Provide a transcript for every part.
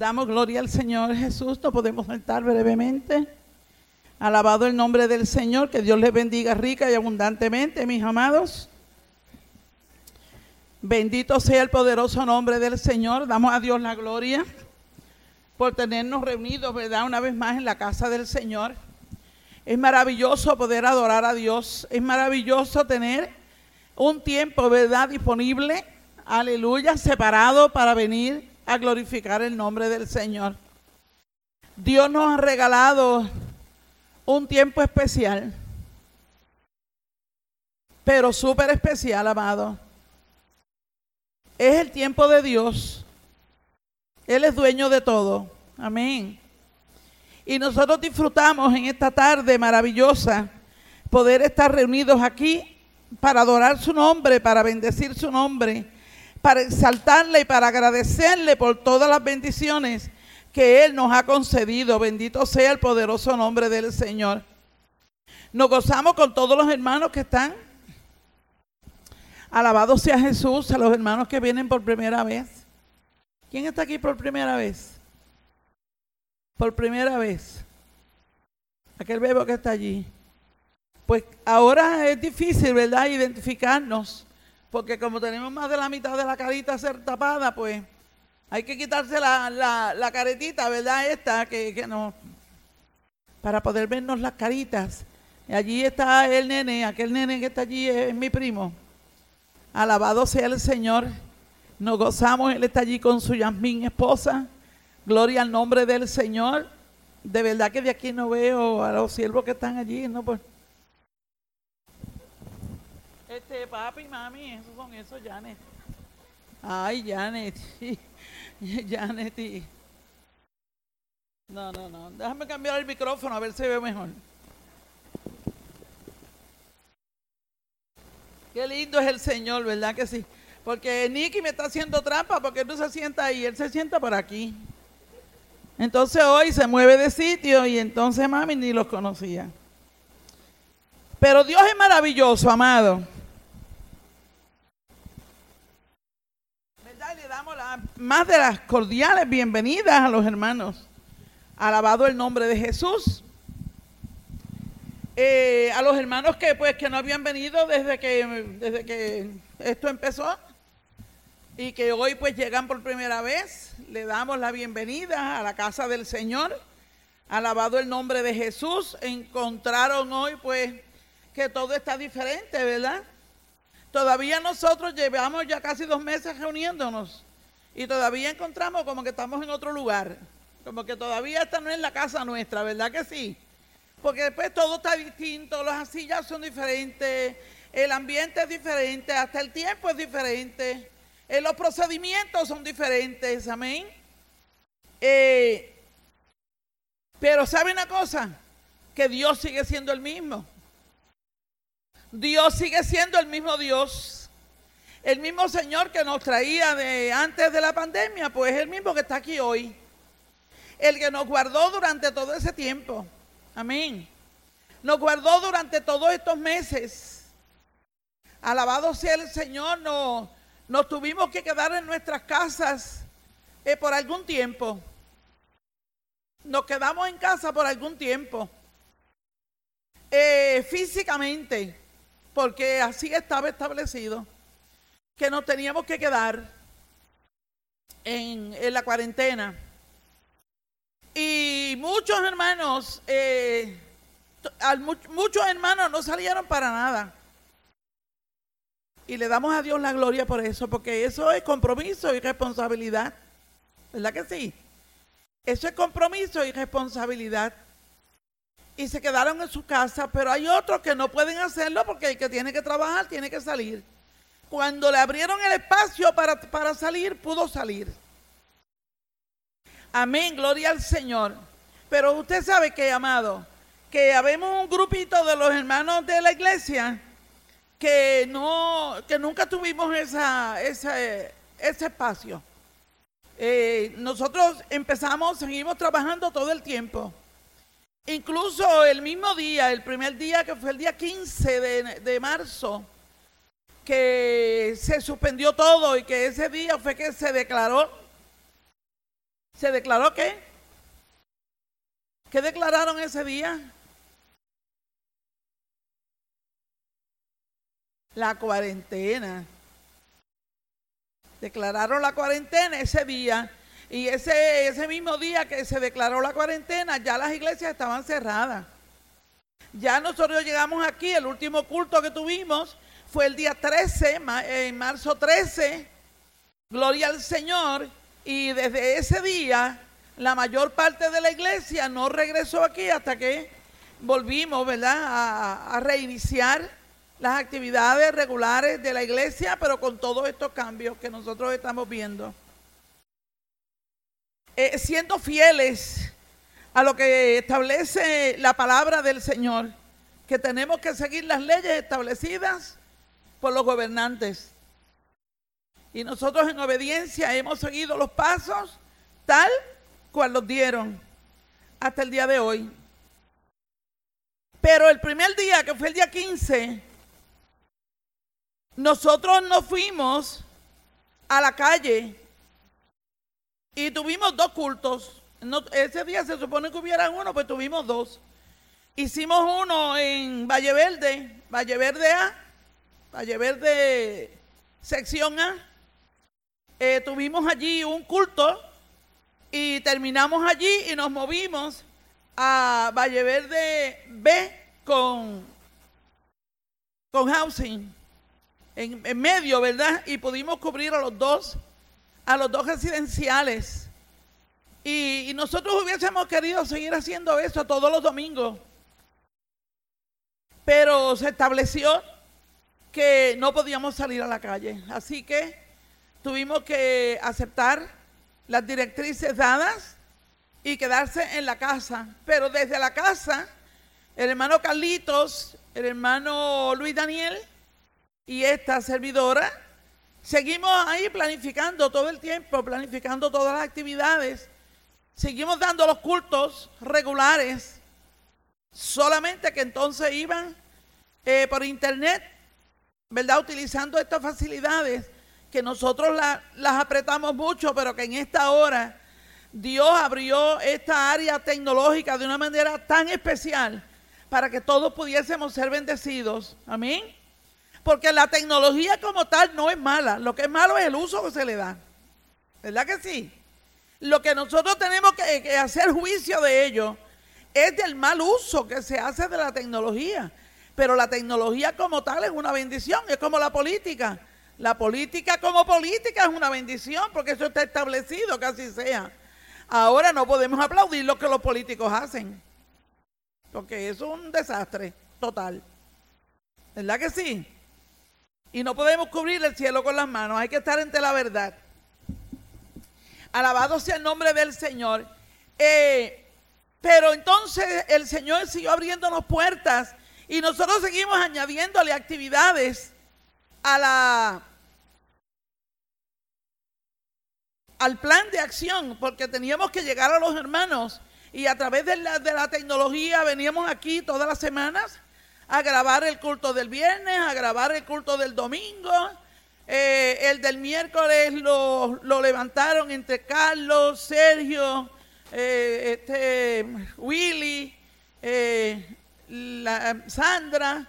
Damos gloria al Señor Jesús. No podemos sentar brevemente. Alabado el nombre del Señor. Que Dios les bendiga rica y abundantemente, mis amados. Bendito sea el poderoso nombre del Señor. Damos a Dios la gloria por tenernos reunidos, ¿verdad? Una vez más en la casa del Señor. Es maravilloso poder adorar a Dios. Es maravilloso tener un tiempo, ¿verdad? Disponible. Aleluya, separado para venir a glorificar el nombre del Señor. Dios nos ha regalado un tiempo especial, pero súper especial, amado. Es el tiempo de Dios. Él es dueño de todo. Amén. Y nosotros disfrutamos en esta tarde maravillosa poder estar reunidos aquí para adorar su nombre, para bendecir su nombre para exaltarle y para agradecerle por todas las bendiciones que Él nos ha concedido. Bendito sea el poderoso nombre del Señor. Nos gozamos con todos los hermanos que están. Alabado sea Jesús, a los hermanos que vienen por primera vez. ¿Quién está aquí por primera vez? Por primera vez. Aquel bebé que está allí. Pues ahora es difícil, ¿verdad? Identificarnos porque como tenemos más de la mitad de la carita ser tapada, pues hay que quitarse la, la, caretita, ¿verdad? Esta, que, que no, para poder vernos las caritas. Y allí está el nene, aquel nene que está allí es, mi primo. Alabado sea el Señor. Nos gozamos, él está allí con su Yasmín esposa. Gloria al nombre del Señor. De verdad que de aquí no veo a los siervos que están allí, ¿no? Pues este, papi, mami, esos son esos, Janet. Ay, Janet. Janet. No, no, no. Déjame cambiar el micrófono a ver si ve mejor. Qué lindo es el Señor, ¿verdad que sí? Porque Nicky me está haciendo trampa porque no se sienta ahí, él se sienta por aquí. Entonces hoy se mueve de sitio y entonces mami ni los conocía. Pero Dios es maravilloso, amado. Más de las cordiales bienvenidas a los hermanos. Alabado el nombre de Jesús. Eh, a los hermanos que pues que no habían venido desde que desde que esto empezó y que hoy pues llegan por primera vez, le damos la bienvenida a la casa del Señor. Alabado el nombre de Jesús. Encontraron hoy pues que todo está diferente, ¿verdad? Todavía nosotros llevamos ya casi dos meses reuniéndonos y todavía encontramos como que estamos en otro lugar. Como que todavía esta no es la casa nuestra, ¿verdad que sí? Porque después todo está distinto, las sillas son diferentes, el ambiente es diferente, hasta el tiempo es diferente, eh, los procedimientos son diferentes, amén. Eh, pero ¿sabe una cosa? Que Dios sigue siendo el mismo. Dios sigue siendo el mismo Dios. El mismo Señor que nos traía de antes de la pandemia, pues es el mismo que está aquí hoy. El que nos guardó durante todo ese tiempo. Amén. Nos guardó durante todos estos meses. Alabado sea el Señor. Nos, tuvimos que quedar en nuestras casas eh, por algún tiempo. Nos quedamos en casa por algún tiempo. Eh, físicamente, porque así estaba establecido que nos teníamos que quedar en, la cuarentena. Y muchos hermanos, eh, muchos hermanos no salieron para nada. Y le damos a Dios la gloria por eso, porque eso es compromiso y responsabilidad. ¿Verdad que sí? Eso es compromiso y responsabilidad. Y se quedaron en su casa, pero hay otros que no pueden hacerlo porque el que tiene que trabajar tiene que salir. Cuando le abrieron el espacio para, para salir, pudo salir. Amén, gloria al Señor. Pero usted sabe que, amado, que habemos un grupito de los hermanos de la iglesia que no, que nunca tuvimos esa, ese espacio. Eh, nosotros empezamos, seguimos trabajando todo el tiempo. Incluso el mismo día, el primer día que fue el día 15 de, de marzo, que se suspendió todo y que ese día fue que se declaró, ¿Se declaró qué? ¿Qué declararon ese día? La cuarentena. Declararon la cuarentena ese día. Y ese, ese mismo día que se declaró la cuarentena, ya las iglesias estaban cerradas. Ya nosotros llegamos aquí, el último culto que tuvimos fue el día 13, en marzo 13, gloria al Señor, y desde ese día la mayor parte de la iglesia no regresó aquí hasta que volvimos, ¿verdad?, a, a reiniciar las actividades regulares de la iglesia, pero con todos estos cambios que nosotros estamos viendo. Eh, siendo fieles a lo que establece la palabra del Señor, que tenemos que seguir las leyes establecidas por los gobernantes. Y nosotros en obediencia hemos seguido los pasos tal cual los dieron hasta el día de hoy. Pero el primer día, que fue el día 15, nosotros nos fuimos a la calle y tuvimos dos cultos. ese día se supone que hubiera uno, pues tuvimos dos. Hicimos uno en Valle Verde, Valle Verde A, Valle Verde sección A. Eh, tuvimos allí un culto y terminamos allí y nos movimos a Valle Verde B con, con housing en, medio, ¿verdad? Y pudimos cubrir a los dos, a los dos residenciales. Y, y nosotros hubiésemos querido seguir haciendo eso todos los domingos. Pero se estableció que no podíamos salir a la calle. Así que tuvimos que aceptar las directrices dadas y quedarse en la casa. Pero desde la casa, el hermano Carlitos, el hermano Luis Daniel y esta servidora, seguimos ahí planificando todo el tiempo, planificando todas las actividades. Seguimos dando los cultos regulares, solamente que entonces iban eh, por internet, ¿verdad? Utilizando estas facilidades que nosotros las apretamos mucho, pero que en esta hora Dios abrió esta área tecnológica de una manera tan especial para que todos pudiésemos ser bendecidos. Amén. Porque la tecnología como tal no es mala. Lo que es malo es el uso que se le da. ¿Verdad que sí? Lo que nosotros tenemos que, hacer juicio de ello es del mal uso que se hace de la tecnología. Pero la tecnología como tal es una bendición, es como la política. La política como política es una bendición porque eso está establecido, que así sea. Ahora no podemos aplaudir lo que los políticos hacen, porque eso es un desastre total. ¿Verdad que sí? Y no podemos cubrir el cielo con las manos, hay que estar entre la verdad. Alabado sea el nombre del Señor. Eh, pero entonces el Señor siguió abriéndonos puertas y nosotros seguimos añadiéndole actividades a al plan de acción, porque teníamos que llegar a los hermanos y a través de la, de la tecnología veníamos aquí todas las semanas a grabar el culto del viernes, a grabar el culto del domingo. Eh, el del miércoles lo, levantaron entre Carlos, Sergio, eh, este, Willy, eh, Sandra.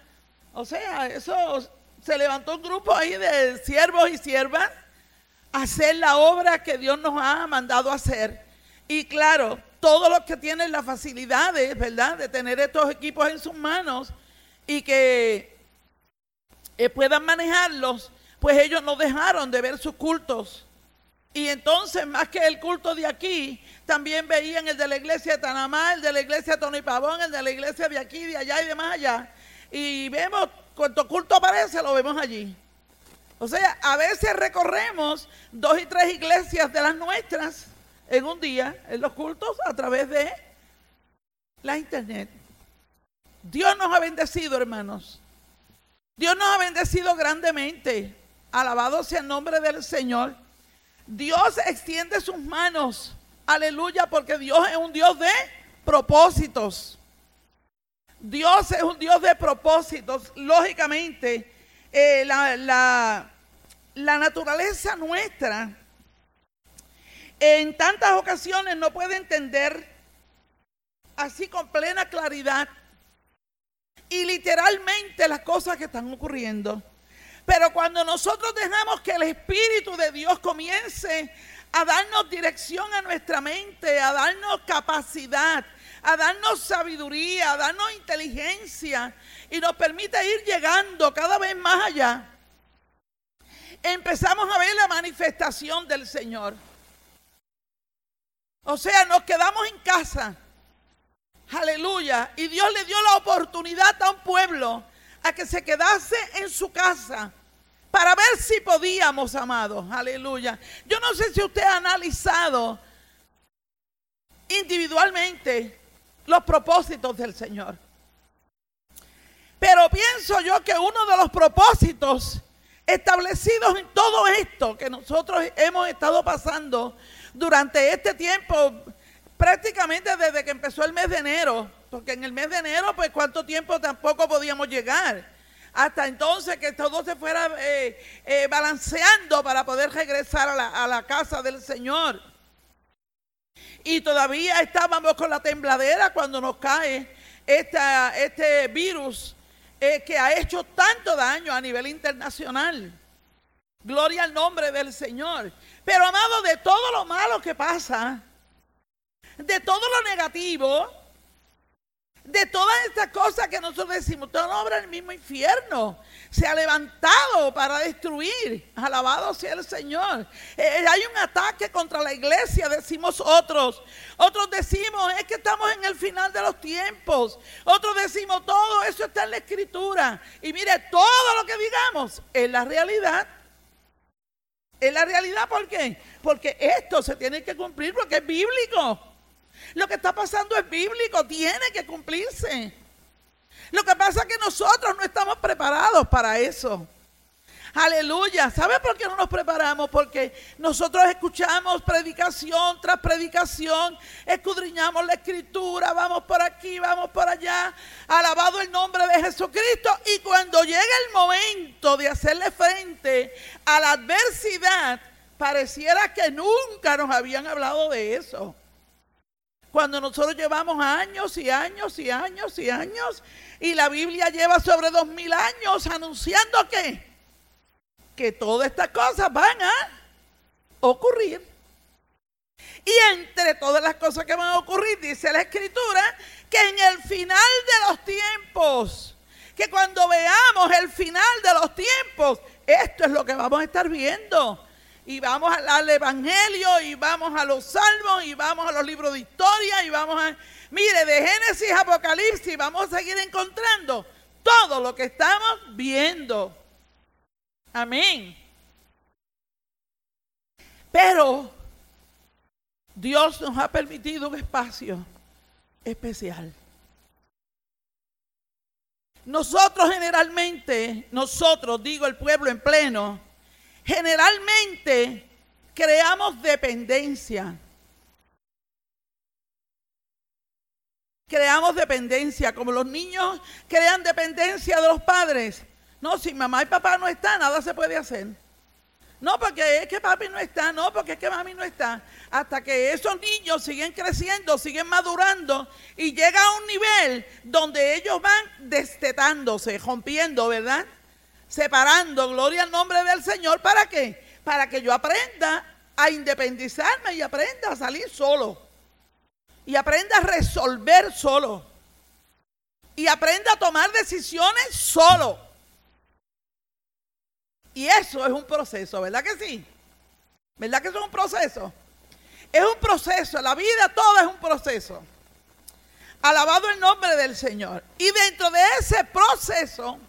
O sea, eso se levantó un grupo ahí de siervos y siervas a hacer la obra que Dios nos ha mandado hacer. Y claro, todos los que tienen las facilidades, ¿verdad?, de tener estos equipos en sus manos, y que eh, puedan manejarlos, pues ellos no dejaron de ver sus cultos. Y entonces, más que el culto de aquí, también veían el de la iglesia de Tanamá, el de la iglesia de Tony Pavón, el de la iglesia de aquí, de allá y de más allá. Y vemos, cuanto culto aparece, lo vemos allí. O sea, a veces recorremos dos y tres iglesias de las nuestras en un día, en los cultos, a través de la internet. Dios nos ha bendecido, hermanos. Dios nos ha bendecido grandemente. Alabado sea el nombre del Señor. Dios extiende sus manos. Aleluya, porque Dios es un Dios de propósitos. Dios es un Dios de propósitos. Lógicamente, eh, la, la naturaleza nuestra en tantas ocasiones no puede entender así con plena claridad y literalmente las cosas que están ocurriendo. Pero cuando nosotros dejamos que el Espíritu de Dios comience a darnos dirección a nuestra mente, a darnos capacidad, a darnos sabiduría, a darnos inteligencia y nos permite ir llegando cada vez más allá, empezamos a ver la manifestación del Señor. O sea, nos quedamos en casa. Aleluya. Y Dios le dio la oportunidad a un pueblo a que se quedase en su casa para ver si podíamos, amados. Aleluya. Yo no sé si usted ha analizado individualmente los propósitos del Señor. Pero pienso yo que uno de los propósitos establecidos en todo esto que nosotros hemos estado pasando durante este tiempo, prácticamente desde que empezó el mes de enero, porque en el mes de enero, pues cuánto tiempo tampoco podíamos llegar. Hasta entonces que todo se fuera eh, eh, balanceando para poder regresar a la, casa del Señor. Y todavía estábamos con la tembladera cuando nos cae este virus eh, que ha hecho tanto daño a nivel internacional. Gloria al nombre del Señor. Pero amado, de todo lo malo que pasa, de todo lo negativo, de todas estas cosas que nosotros decimos, todo obra el mismo infierno. Se ha levantado para destruir. Alabado sea el Señor. Eh, eh, hay un ataque contra la iglesia, decimos otros. Otros decimos, es que estamos en el final de los tiempos. Otros decimos, todo eso está en la escritura. Y mire, todo lo que digamos es la realidad. Es la realidad, ¿por qué? Porque esto se tiene que cumplir porque es bíblico. Lo que está pasando es bíblico, tiene que cumplirse. Lo que pasa es que nosotros no estamos preparados para eso. Aleluya. ¿Sabe por qué no nos preparamos? Porque nosotros escuchamos predicación tras predicación, escudriñamos la escritura, vamos por aquí, vamos por allá, alabado el nombre de Jesucristo. Y cuando llega el momento de hacerle frente a la adversidad, pareciera que nunca nos habían hablado de eso. Cuando nosotros llevamos años y años y años y años, y la Biblia lleva sobre dos mil años anunciando que, que todas estas cosas van a ocurrir. Y entre todas las cosas que van a ocurrir, dice la escritura, que en el final de los tiempos, que cuando veamos el final de los tiempos, esto es lo que vamos a estar viendo y vamos al Evangelio y vamos a los salmos y vamos a los libros de historia y vamos a... Mire, de Génesis a Apocalipsis vamos a seguir encontrando todo lo que estamos viendo. Amén. Pero Dios nos ha permitido un espacio especial. Nosotros generalmente, nosotros, digo el pueblo en pleno, generalmente creamos dependencia. Creamos dependencia, como los niños crean dependencia de los padres. No, si mamá y papá no están, nada se puede hacer. No, porque es que papi no está, no, porque es que mami no está. Hasta que esos niños siguen creciendo, siguen madurando y llega a un nivel donde ellos van destetándose, rompiendo, ¿verdad? Separando, gloria al nombre del Señor, ¿para qué? Para que yo aprenda a independizarme y aprenda a salir solo. Y aprenda a resolver solo. Y aprenda a tomar decisiones solo. Y eso es un proceso, ¿verdad que sí? ¿Verdad que eso es un proceso? Es un proceso, la vida toda es un proceso. Alabado el nombre del Señor. Y dentro de ese proceso,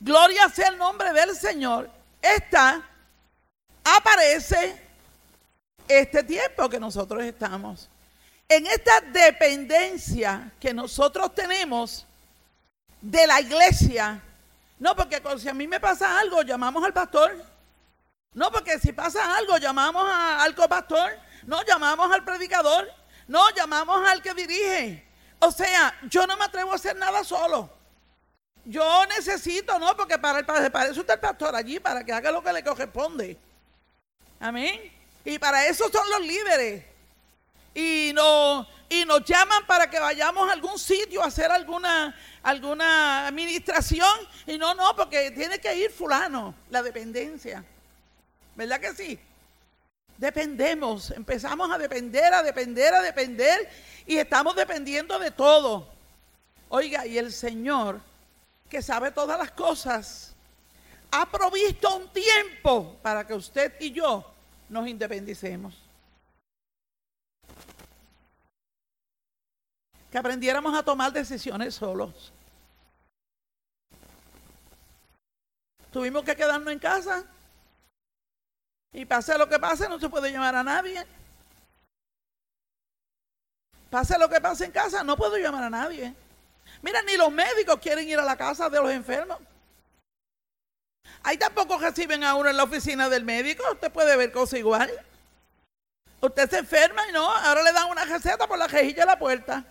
Gloria sea el nombre del Señor. Esta aparece este tiempo que nosotros estamos. En esta dependencia que nosotros tenemos de la iglesia. No, porque si a mí me pasa algo, llamamos al pastor. No, porque si pasa algo, llamamos al copastor. No, llamamos al predicador. No, llamamos al que dirige. O sea, yo no me atrevo a hacer nada solo. Yo necesito, ¿no? Porque para, el, para eso está el pastor allí, para que haga lo que le corresponde. Amén. Y para eso son los líderes. Y, no, y nos llaman para que vayamos a algún sitio a hacer alguna, alguna administración. Y no, no, porque tiene que ir fulano, la dependencia. ¿Verdad que sí? Dependemos, empezamos a depender, a depender, a depender y estamos dependiendo de todo. Oiga, y el Señor, que sabe todas las cosas, ha provisto un tiempo para que usted y yo nos independicemos. Que aprendiéramos a tomar decisiones solos. Tuvimos que quedarnos en casa. Y pase lo que pase, no se puede llamar a nadie. Pase lo que pase en casa, no puedo llamar a nadie. Mira, ni los médicos quieren ir a la casa de los enfermos. Ahí tampoco reciben a uno en la oficina del médico. Usted puede ver cosas igual. Usted se enferma y no, ahora le dan una receta por la rejilla de la puerta.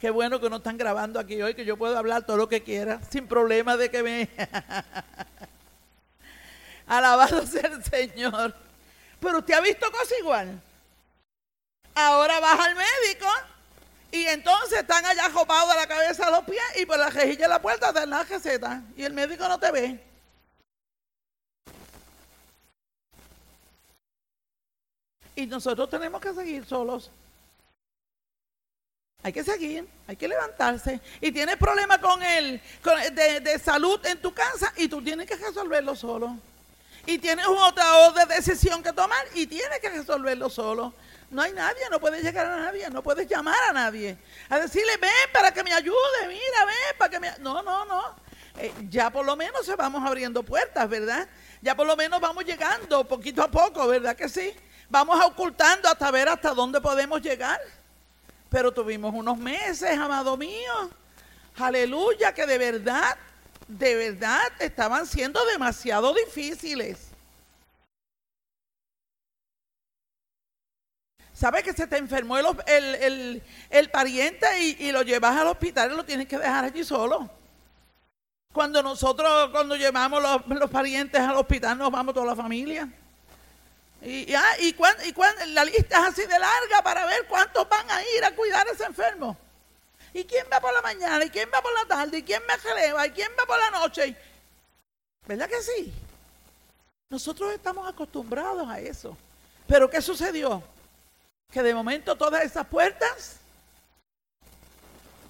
Qué bueno que no están grabando aquí hoy, que yo puedo hablar todo lo que quiera, sin problema de que me... Alabado sea el Señor. Pero usted ha visto cosas igual. Ahora baja al médico y entonces están allá jopados de la cabeza a los pies y por la rejilla de la puerta dan la receta y el médico no te ve. Y nosotros tenemos que seguir solos. Hay que seguir, hay que levantarse. Y tienes problemas con el, de, de, salud en tu casa y tú tienes que resolverlo solo. Y tienes otra, otra decisión que tomar y tienes que resolverlo solo. No hay nadie, no puedes llegar a nadie, no puedes llamar a nadie. A decirle, ven para que me ayude, mira, ven para que me... No, no, no. Eh, ya por lo menos se vamos abriendo puertas, ¿verdad? Ya por lo menos vamos llegando poquito a poco, ¿verdad que sí? Vamos ocultando hasta ver hasta dónde podemos llegar. Pero tuvimos unos meses, amado mío. Aleluya, que de verdad, de verdad estaban siendo demasiado difíciles. ¿Sabes que se te enfermó el, pariente y, lo llevas al hospital y lo tienes que dejar allí solo? Cuando nosotros, cuando llevamos los, los parientes al hospital, nos vamos toda la familia. Y, ah, y, la lista es así de larga para ver cuántos van a ir a cuidar a ese enfermo. ¿Y quién va por la mañana? ¿Y quién va por la tarde? ¿Y quién me releva? ¿Y quién va por la noche? ¿Verdad que sí? Nosotros estamos acostumbrados a eso. Pero ¿qué sucedió? Que de momento todas esas puertas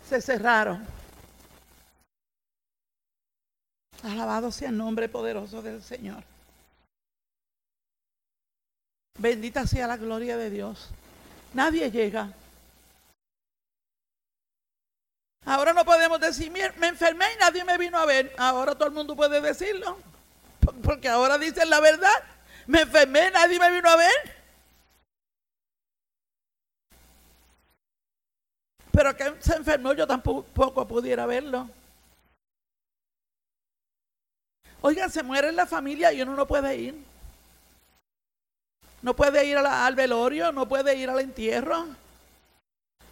se cerraron. Alabado sea el nombre poderoso del Señor. Bendita sea la gloria de Dios. Nadie llega. Ahora no podemos decir, me enfermé y nadie me vino a ver. Ahora todo el mundo puede decirlo. Porque ahora dicen la verdad. Me enfermé, nadie me vino a ver. Pero que se enfermó yo tampoco pudiera verlo. Oigan, se muere la familia y uno no puede ir. No puede ir al velorio, no puede ir al entierro.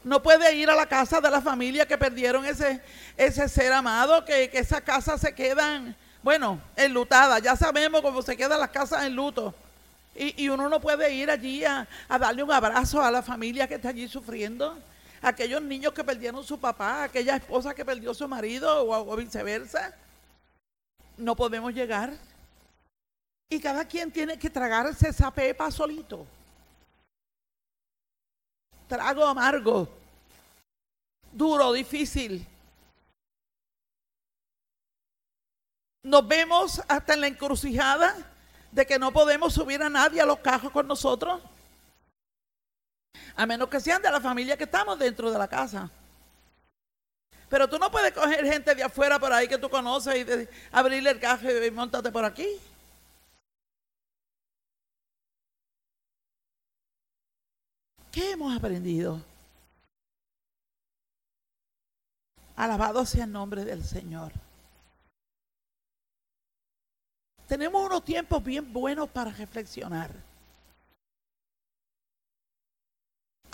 No puede ir a la casa de la familia que perdieron ese, ese ser amado, que, que esas casas se quedan, bueno, enlutadas. Ya sabemos cómo se quedan las casas en luto. Y, uno no puede ir allí a, a darle un abrazo a la familia que está allí sufriendo aquellos niños que perdieron su papá, aquella esposa que perdió su marido o, viceversa. No podemos llegar. Y cada quien tiene que tragarse esa pepa solito. Trago amargo, duro, difícil. Nos vemos hasta en la encrucijada de que no podemos subir a nadie a los cajos con nosotros. A menos que sean de la familia que estamos dentro de la casa. Pero tú no puedes coger gente de afuera por ahí que tú conoces y abrirle el caje y montarte por aquí. ¿Qué hemos aprendido? Alabado sea el nombre del Señor. Tenemos unos tiempos bien buenos para reflexionar.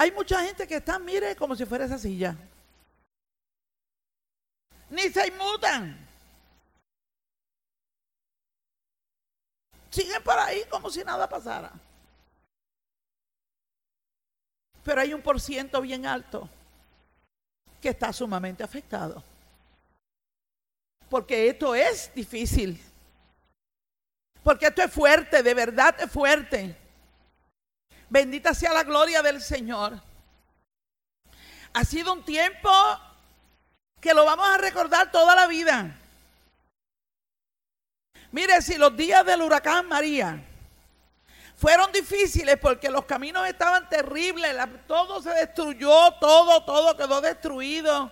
Hay mucha gente que está, mire, como si fuera esa silla. Ni se inmutan. Siguen por ahí como si nada pasara. Pero hay un por ciento bien alto que está sumamente afectado. Porque esto es difícil. Porque esto es fuerte, de verdad es fuerte. Bendita sea la gloria del Señor. Ha sido un tiempo que lo vamos a recordar toda la vida. Mire, si los días del huracán María fueron difíciles porque los caminos estaban terribles, todo se destruyó, todo, todo quedó destruido.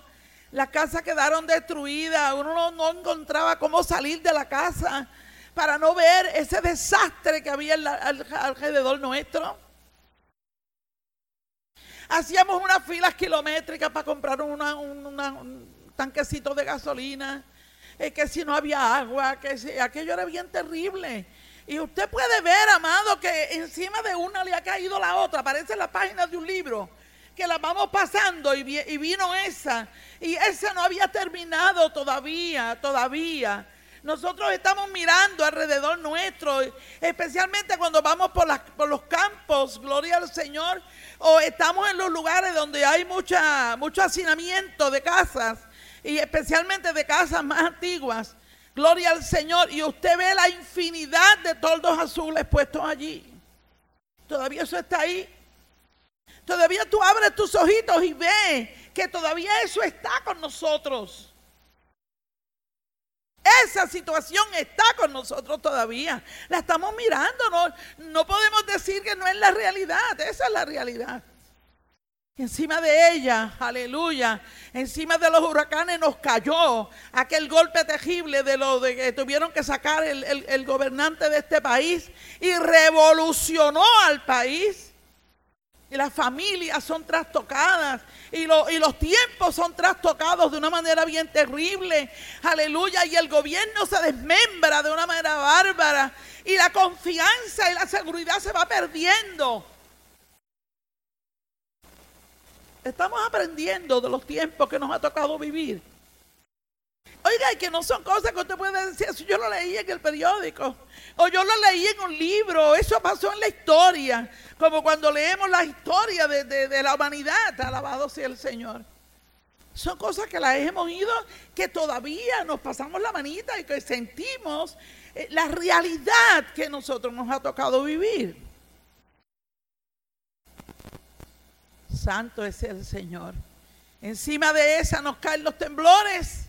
Las casas quedaron destruidas, uno no, encontraba cómo salir de la casa para no ver ese desastre que había alrededor nuestro. Hacíamos unas filas kilométricas para comprar un tanquecito de gasolina que si no había agua, que si, aquello era bien terrible. Y usted puede ver, amado, que encima de una le ha caído la otra. Aparece en la página de un libro que la vamos pasando y vino esa. Y esa no había terminado todavía, todavía. Nosotros estamos mirando alrededor nuestro, especialmente cuando vamos por, las, por, los campos, gloria al Señor, o estamos en los lugares donde hay mucha, mucho hacinamiento de casas y especialmente de casas más antiguas. Gloria al Señor. Y usted ve la infinidad de toldos azules puestos allí. Todavía eso está ahí. Todavía tú abres tus ojitos y ves que todavía eso está con nosotros. Esa situación está con nosotros todavía. La estamos mirando. No, no podemos decir que no es la realidad. Esa es la realidad. Encima de ella, aleluya, encima de los huracanes nos cayó aquel golpe terrible de lo de que tuvieron que sacar el, gobernante de este país y revolucionó al país. Y las familias son trastocadas y, y los tiempos son trastocados de una manera bien terrible. Aleluya. Y el gobierno se desmembra de una manera bárbara. Y la confianza y la seguridad se va perdiendo. Estamos aprendiendo de los tiempos que nos ha tocado vivir. Oiga, que no son cosas que usted puede decir, eso yo lo leí en el periódico, o yo lo leí en un libro, eso pasó en la historia, como cuando leemos la historia de, la humanidad, alabado sea el Señor. Son cosas que las hemos ido, que todavía nos pasamos la manita y que sentimos eh, la realidad que nosotros nos ha tocado vivir. Santo es el Señor. Encima de esa nos caen los temblores.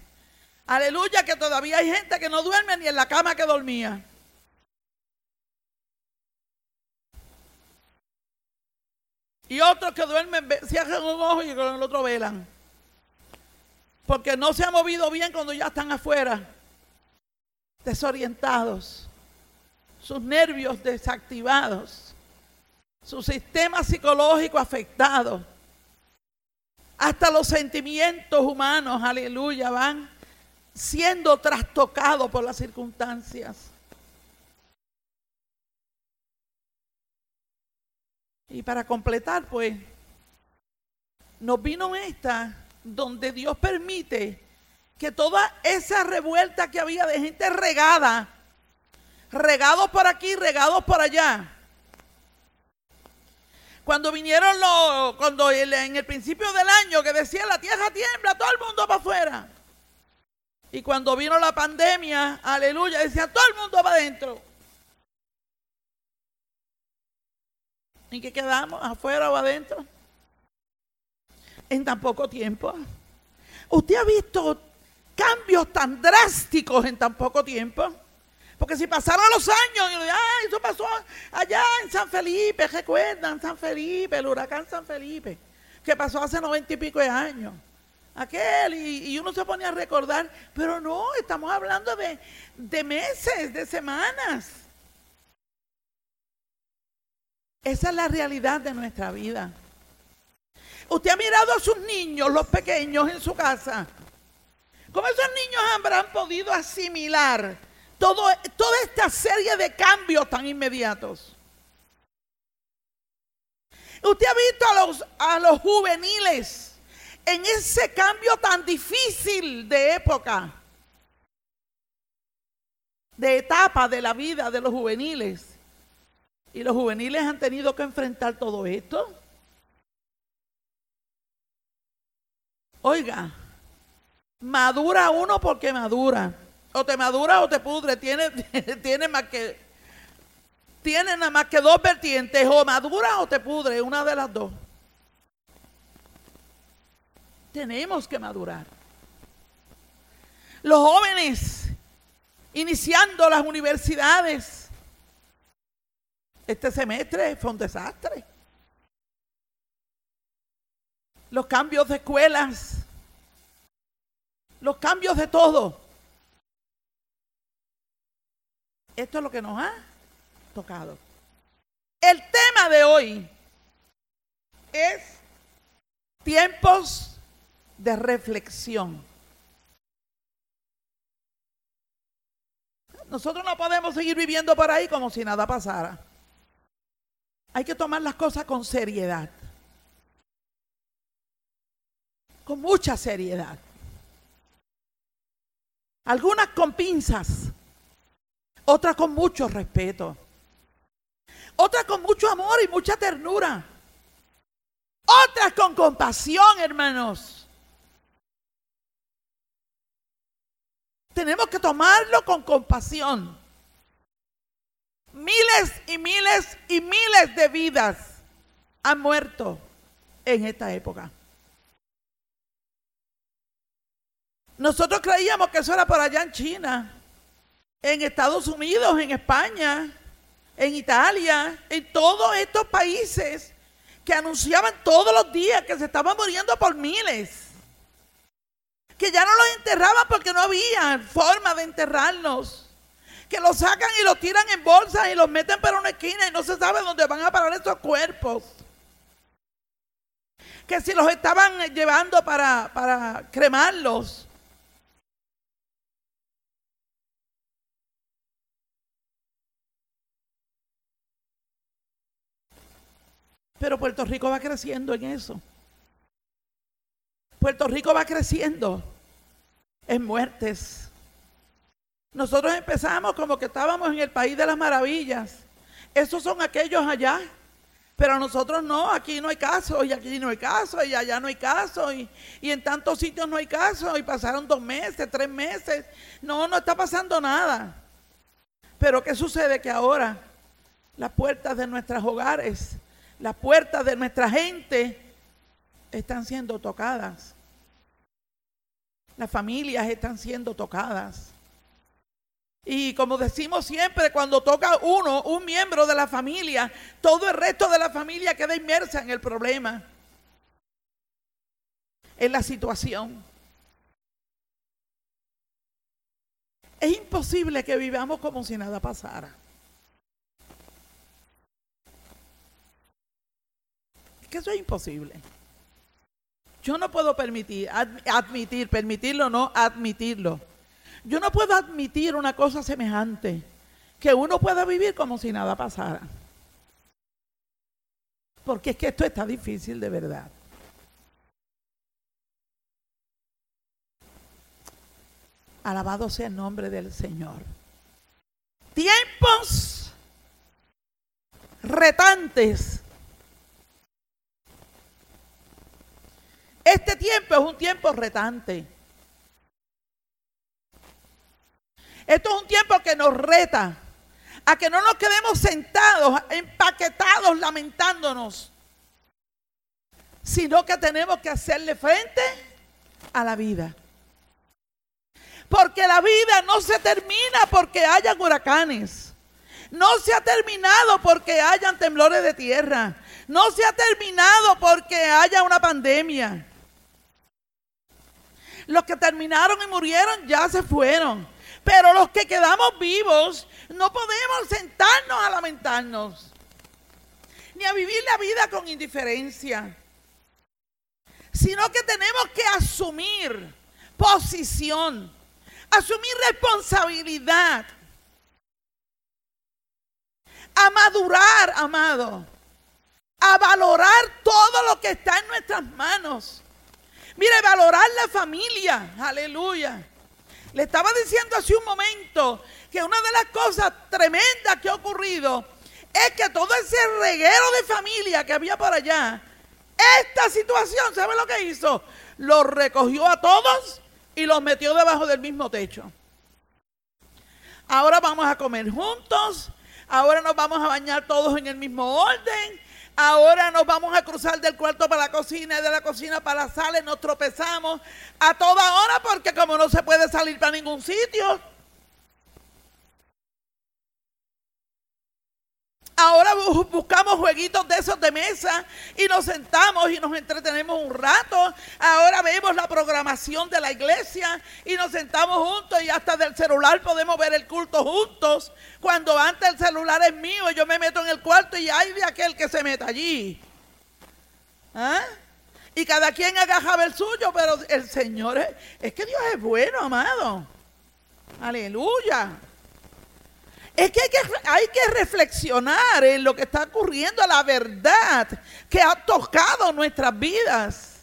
Aleluya, que todavía hay gente que no duerme ni en la cama que dormía. Y otros que duermen, cierran un ojo y con el otro velan. Porque no se han movido bien cuando ya están afuera. Desorientados. Sus nervios desactivados su sistema psicológico afectado. Hasta los sentimientos humanos, aleluya, van siendo trastocados por las circunstancias. Y para completar, pues, nos vino esta donde Dios permite que toda esa revuelta que había de gente regada, regados por aquí, regados por allá, cuando vinieron los, cuando en el principio del año que decía la tierra tiembla, todo el mundo para afuera. Y cuando vino la pandemia, aleluya, decía todo el mundo va adentro. ¿Y qué quedamos? ¿Afuera o adentro? En tan poco tiempo. ¿Usted ha visto cambios tan drásticos en tan poco tiempo? Porque si pasaron los años, y ay, eso pasó allá en San Felipe, recuerdan San Felipe, el huracán San Felipe, que pasó hace noventa y pico de años. Aquel, y, uno se pone a recordar, pero no, estamos hablando de, de meses, de semanas. Esa es la realidad de nuestra vida. Usted ha mirado a sus niños, los pequeños, en su casa. ¿Cómo esos niños habrán podido asimilar toda esta serie de cambios tan inmediatos. Usted ha visto a los, a los juveniles en ese cambio tan difícil de época, de etapa de la vida de los juveniles. Y los juveniles han tenido que enfrentar todo esto. Oiga, madura uno porque madura. O te madura o te pudre. Tiene, tiene más que tiene nada más que dos vertientes, o madura o te pudre, una de las dos. Tenemos que madurar. Los jóvenes iniciando las universidades. Este semestre fue un desastre. Los cambios de escuelas, los cambios de todo. Esto es lo que nos ha tocado. El tema de hoy es tiempos de reflexión. Nosotros no podemos seguir viviendo por ahí como si nada pasara. Hay que tomar las cosas con seriedad. Con mucha seriedad. Algunas con pinzas, otras con mucho respeto, otras con mucho amor y mucha ternura, otras con compasión, hermanos. Tenemos que tomarlo con compasión. Miles y miles y miles de vidas han muerto en esta época. Nosotros creíamos que eso era por allá en China, en Estados Unidos, en España, en Italia, en todos estos países que anunciaban todos los días que se estaban muriendo por miles que ya no los enterraban porque no había forma de enterrarlos. Que los sacan y los tiran en bolsas y los meten para una esquina y no se sabe dónde van a parar esos cuerpos. Que si los estaban llevando para, para cremarlos. Pero Puerto Rico va creciendo en eso. Puerto Rico va creciendo en muertes. Nosotros empezamos como que estábamos en el país de las maravillas. Esos son aquellos allá. Pero nosotros no, aquí no hay caso, y aquí no hay caso, y allá no hay caso, y, y, en tantos sitios no hay caso, y pasaron dos meses, tres meses. No, no está pasando nada. Pero ¿qué sucede? Que ahora las puertas de nuestros hogares, las puertas de nuestra gente, están siendo tocadas. Las familias están siendo tocadas. Y como decimos siempre, cuando toca uno, un miembro de la familia, todo el resto de la familia queda inmersa en el problema, en la situación. Es imposible que vivamos como si nada pasara. Es que eso es imposible. Yo no puedo permitir, admitir, permitirlo no, admitirlo. Yo no puedo admitir una cosa semejante, que uno pueda vivir como si nada pasara. Porque es que esto está difícil de verdad. Alabado sea el nombre del Señor. Tiempos retantes Este tiempo es un tiempo retante. Esto es un tiempo que nos reta a que no nos quedemos sentados, empaquetados, lamentándonos, sino que tenemos que hacerle frente a la vida. Porque la vida no se termina porque hayan huracanes. No se ha terminado porque hayan temblores de tierra. No se ha terminado porque haya una pandemia. Los que terminaron y murieron ya se fueron. Pero los que quedamos vivos no podemos sentarnos a lamentarnos. Ni a vivir la vida con indiferencia. Sino que tenemos que asumir posición. Asumir responsabilidad. A madurar, amado. A valorar todo lo que está en nuestras manos Mire, valorar la familia. Aleluya. Le estaba diciendo hace un momento que una de las cosas tremendas que ha ocurrido es que todo ese reguero de familia que había por allá esta situación, ¿sabe lo que hizo? Los recogió a todos y los metió debajo del mismo techo. Ahora vamos a comer juntos, ahora nos vamos a bañar todos en el mismo orden, ahora nos vamos a cruzar del cuarto para la cocina y de la cocina para la sala y nos tropezamos a toda hora porque como no se puede salir para ningún sitio, Ahora buscamos jueguitos de esos de mesa y nos sentamos y nos entretenemos un rato. Ahora vemos la programación de la iglesia y nos sentamos juntos y hasta del celular podemos ver el culto juntos. Cuando antes el celular es mío, yo me meto en el cuarto y hay de aquel que se meta allí. ¿Ah? Y cada quien agajaba el suyo, pero el Señor es, es que Dios es bueno, amado. Aleluya. Es que hay, que reflexionar en lo que está ocurriendo, la verdad que ha tocado nuestras vidas.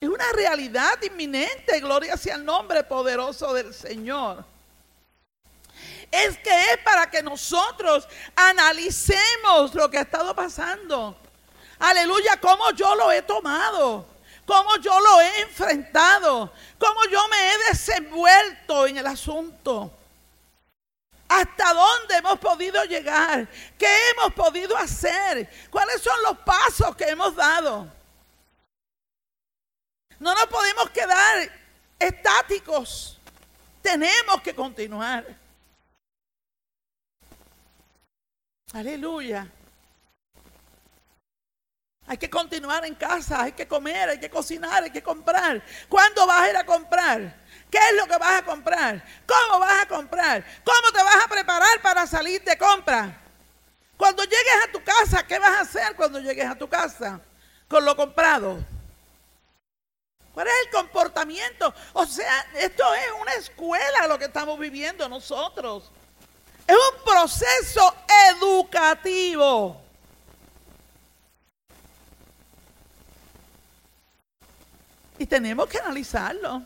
Es una realidad inminente, gloria sea el nombre poderoso del Señor. Es que es para que nosotros analicemos lo que ha estado pasando. Aleluya, cómo yo lo he tomado, cómo yo lo he enfrentado, cómo yo me he desenvuelto en el asunto. ¿Hasta dónde hemos podido llegar? ¿Qué hemos podido hacer? ¿Cuáles son los pasos que hemos dado? No nos podemos quedar estáticos. Tenemos que continuar. Aleluya. Hay que continuar en casa, hay que comer, hay que cocinar, hay que comprar. ¿Cuándo vas a ir a comprar? ¿Qué es lo que vas a comprar? ¿Cómo vas a comprar? ¿Cómo te vas a preparar para salir de compra? Cuando llegues a tu casa, ¿qué vas a hacer cuando llegues a tu casa con lo comprado? ¿Cuál es el comportamiento? O sea, esto es una escuela lo que estamos viviendo nosotros. Es un proceso educativo. Y tenemos que analizarlo.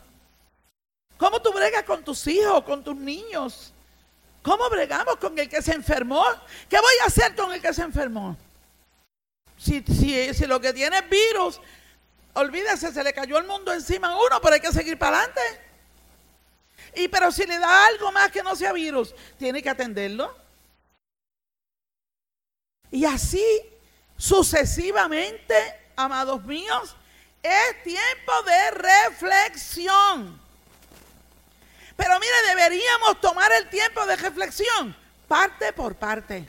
¿Cómo tú bregas con tus hijos, con tus niños? ¿Cómo bregamos con el que se enfermó? ¿Qué voy a hacer con el que se enfermó? Si, si, lo que tiene es virus, olvídese, se le cayó el mundo encima a uno, pero hay que seguir para adelante. Y pero si le da algo más que no sea virus, tiene que atenderlo. Y así sucesivamente, amados míos, es tiempo de reflexión. Pero mire, deberíamos tomar el tiempo de reflexión, parte por parte.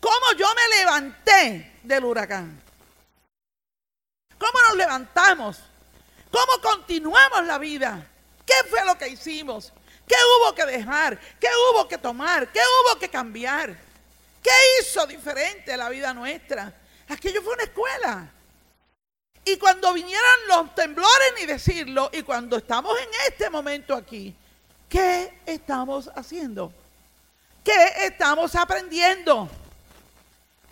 ¿Cómo yo me levanté del huracán? ¿Cómo nos levantamos? ¿Cómo continuamos la vida? ¿Qué fue lo que hicimos? ¿Qué hubo que dejar? ¿Qué hubo que tomar? ¿Qué hubo que cambiar? ¿Qué hizo diferente la vida nuestra? Aquello fue una escuela. Y cuando vinieran los temblores, ni decirlo, y cuando estamos en este momento aquí, ¿qué estamos haciendo? ¿Qué estamos aprendiendo?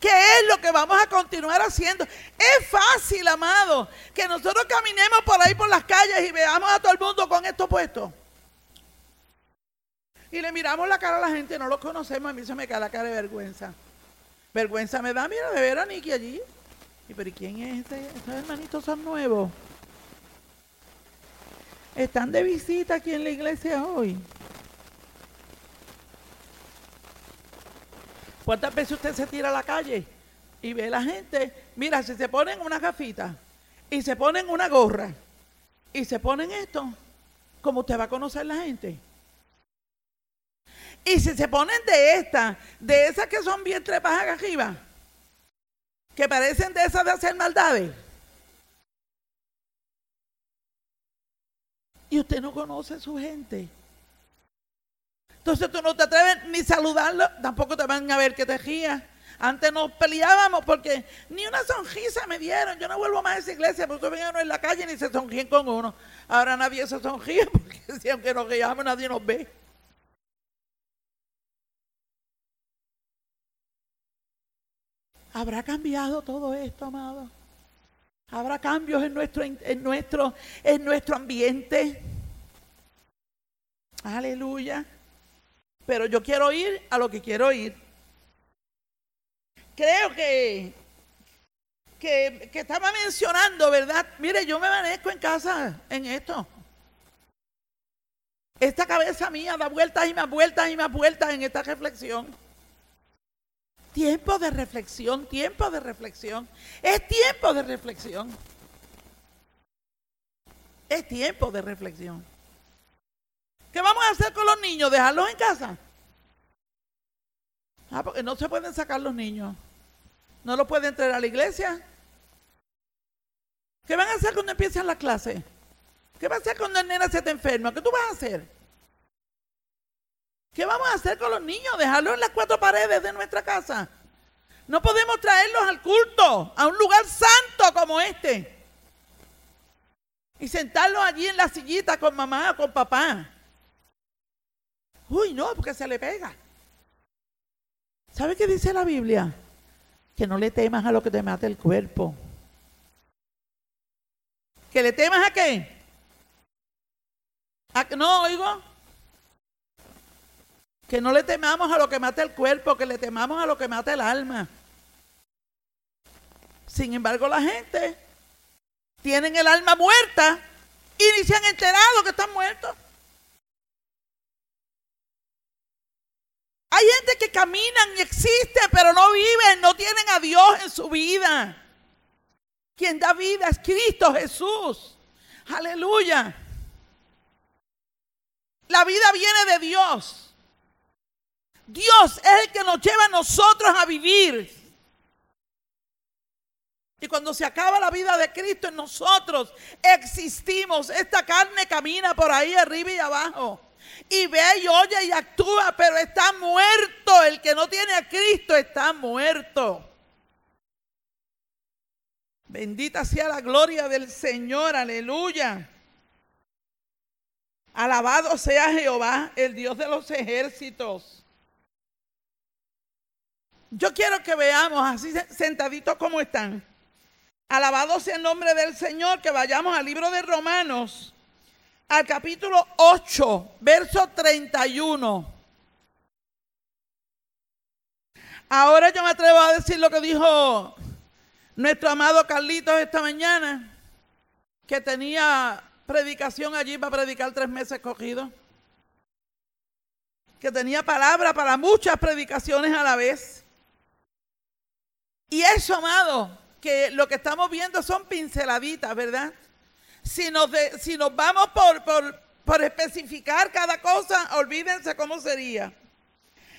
¿Qué es lo que vamos a continuar haciendo? Es fácil, amado, que nosotros caminemos por ahí por las calles y veamos a todo el mundo con esto puesto. Y le miramos la cara a la gente, no lo conocemos, a mí se me cae la cara de vergüenza. Vergüenza me da, mira, de ver a Nicky allí. ¿Y pero quién es este? Estos hermanitos son nuevos. Están de visita aquí en la iglesia hoy. ¿Cuántas veces usted se tira a la calle y ve a la gente? Mira, si se ponen una gafita y se ponen una gorra y se ponen esto, ¿cómo usted va a conocer la gente? Y si se ponen de esta, de esas que son bien trepas arriba, que parecen de esas de hacer maldades. Y usted no conoce a su gente. Entonces tú no te atreves ni saludarlo, tampoco te van a ver que te rías. Antes nos peleábamos porque ni una sonrisa me dieron. Yo no vuelvo más a esa iglesia porque uno en la calle ni se sonríen con uno. Ahora nadie se sonríe porque si aunque nos riamos nadie nos ve. ¿Habrá cambiado todo esto, amado? ¿Habrá cambios en nuestro, en nuestro, en nuestro ambiente? Aleluya. Pero yo quiero ir a lo que quiero ir. Creo que que, que estaba mencionando, ¿verdad? Mire, yo me manejo en casa en esto. Esta cabeza mía da vueltas y más vueltas y más vueltas en esta reflexión. Tiempo de reflexión, tiempo de reflexión. Es tiempo de reflexión. Es tiempo de reflexión. ¿Qué vamos a hacer con los niños? ¿Dejarlos en casa? Ah, porque no se pueden sacar los niños. No los pueden traer a la iglesia. ¿Qué van a hacer cuando empiecen la clase? ¿Qué va a hacer cuando el nena se te enferma? ¿Qué tú vas a hacer? ¿Qué vamos a hacer con los niños? ¿Dejarlos en las cuatro paredes de nuestra casa? No podemos traerlos al culto, a un lugar santo como este. Y sentarlos allí en la sillita con mamá o con papá. Uy, no, porque se le pega. ¿Sabe qué dice la Biblia? Que no le temas a lo que te mate el cuerpo. ¿Que le temas a qué? ¿A, no, oigo. Que no le temamos a lo que mata el cuerpo, que le temamos a lo que mata el alma. Sin embargo, la gente tienen el alma muerta y ni se han enterado que están muertos. Hay gente que caminan y existe, pero no viven, no tienen a Dios en su vida. Quien da vida es Cristo Jesús. Aleluya. La vida viene de Dios. Dios es el que nos lleva a nosotros a vivir. Y cuando se acaba la vida de Cristo en nosotros, existimos. Esta carne camina por ahí arriba y abajo. Y ve y oye y actúa, pero está muerto. El que no tiene a Cristo está muerto. Bendita sea la gloria del Señor, aleluya. Alabado sea Jehová, el Dios de los ejércitos. Yo quiero que veamos así sentaditos como están. Alabado sea el nombre del Señor, que vayamos al libro de Romanos, al capítulo 8, verso 31. Ahora yo me atrevo a decir lo que dijo nuestro amado Carlitos esta mañana, que tenía predicación allí para predicar tres meses cogidos, que tenía palabra para muchas predicaciones a la vez. Y eso, amado, que lo que estamos viendo son pinceladitas, ¿verdad? Si nos, si nos vamos por, por, por especificar cada cosa, olvídense cómo sería.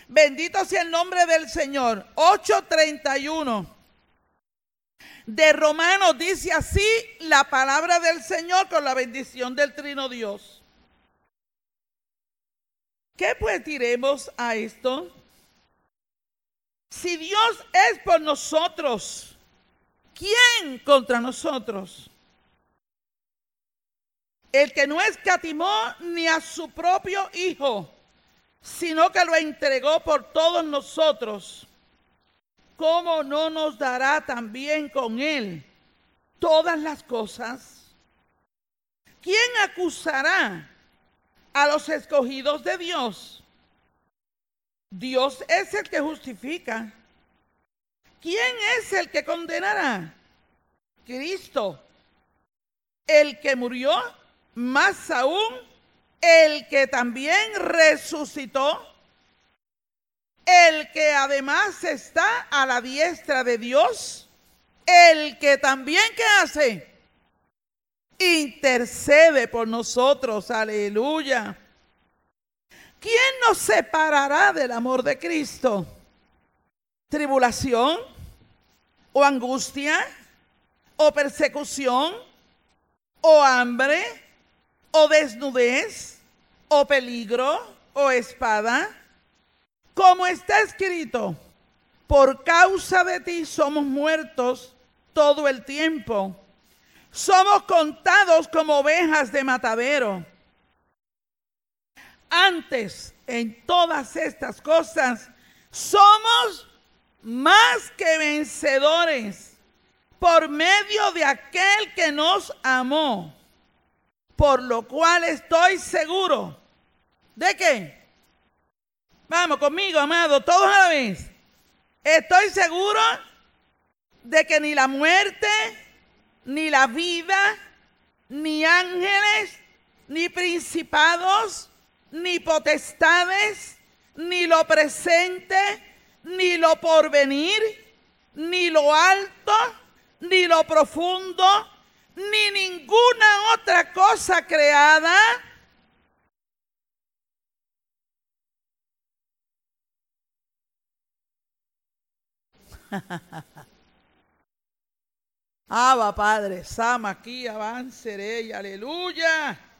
Bendito sea el nombre del Señor. 831. De Romanos dice así la palabra del Señor con la bendición del Trino Dios. ¿Qué pues diremos a esto? Si Dios es por nosotros, ¿quién contra nosotros? El que no escatimó ni a su propio Hijo, sino que lo entregó por todos nosotros, ¿cómo no nos dará también con Él todas las cosas? ¿Quién acusará a los escogidos de Dios? Dios es el que justifica. ¿Quién es el que condenará? Cristo, el que murió, más aún el que también resucitó, el que además está a la diestra de Dios, el que también ¿qué hace? Intercede por nosotros, aleluya. ¿Quién nos separará del amor de Cristo? ¿Tribulación? ¿O angustia? ¿O persecución? ¿O hambre? ¿O desnudez? ¿O peligro? ¿O espada? Como está escrito, por causa de ti somos muertos todo el tiempo. Somos contados como ovejas de matadero antes en todas estas cosas, somos más que vencedores por medio de aquel que nos amó. Por lo cual estoy seguro de que, vamos conmigo, amado, todos a la vez. Estoy seguro de que ni la muerte, ni la vida, ni ángeles, ni principados, ni potestades, ni lo presente, ni lo porvenir, ni lo alto, ni lo profundo, ni ninguna otra cosa creada Abba, Padre, Sama, aquí, avanceré, aleluya.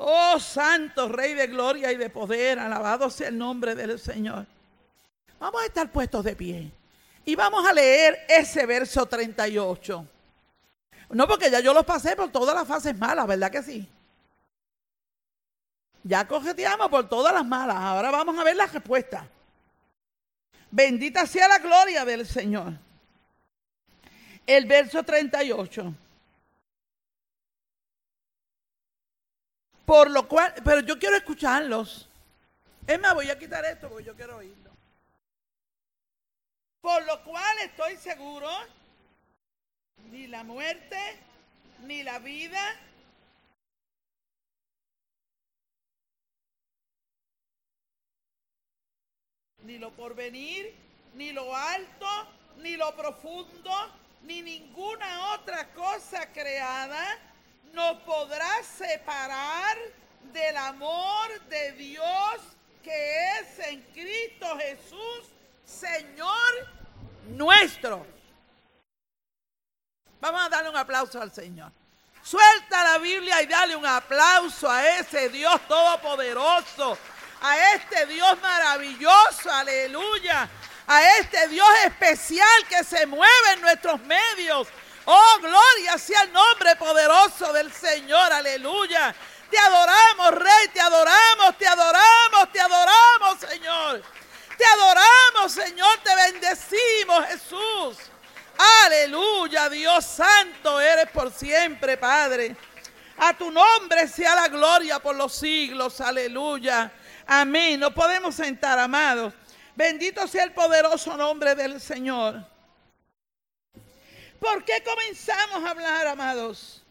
Oh, Santo Rey de gloria y de poder, alabado sea el nombre del Señor. Vamos a estar puestos de pie y vamos a leer ese verso 38. No, porque ya yo los pasé por todas las fases malas, ¿verdad que sí? Ya cogeteamos por todas las malas. Ahora vamos a ver la respuesta. Bendita sea la gloria del Señor. El verso 38. Por lo cual, pero yo quiero escucharlos. Es más, voy a quitar esto porque yo quiero oírlo. Por lo cual estoy seguro, ni la muerte, ni la vida, ni lo porvenir, ni lo alto, ni lo profundo, ni ninguna otra cosa creada nos podrá separar del amor de Dios que es en Cristo Jesús, Señor nuestro. Vamos a darle un aplauso al Señor. Suelta la Biblia y dale un aplauso a ese Dios todopoderoso a este Dios maravilloso, aleluya, a este Dios especial que se mueve en nuestros medios. Oh, gloria sea el nombre poderoso del Señor, aleluya. Te adoramos, Rey, te adoramos, te adoramos, te adoramos, Señor. Te adoramos, Señor, te bendecimos, Jesús. Aleluya, Dios santo, eres por siempre, Padre. A tu nombre sea la gloria por los siglos, aleluya. Amén. No podemos sentar, amados. Bendito sea el poderoso nombre del Señor. ¿Por qué comenzamos a hablar, amados?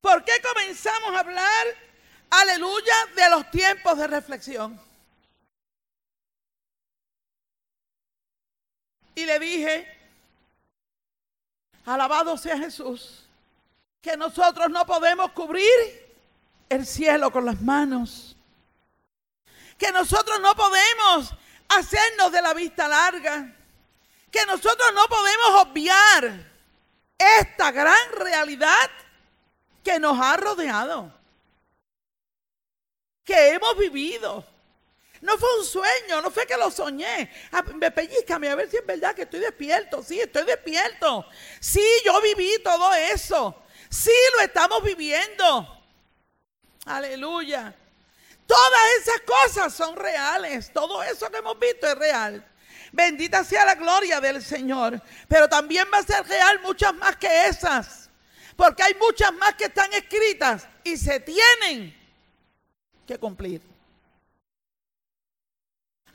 ¿Por qué comenzamos a hablar, aleluya, de los tiempos de reflexión? Y le dije, alabado sea Jesús, que nosotros no podemos cubrir el cielo con las manos que nosotros no podemos hacernos de la vista larga, que nosotros no podemos obviar esta gran realidad que nos ha rodeado, que hemos vivido. No fue un sueño, no fue que lo soñé. Ah, me pellizcame a ver si es verdad que estoy despierto. Sí, estoy despierto. Sí, yo viví todo eso. Sí, lo estamos viviendo. Aleluya. Todas esas cosas son reales. Todo eso que hemos visto es real. Bendita sea la gloria del Señor. Pero también va a ser real muchas más que esas. Porque hay muchas más que están escritas y se tienen que cumplir.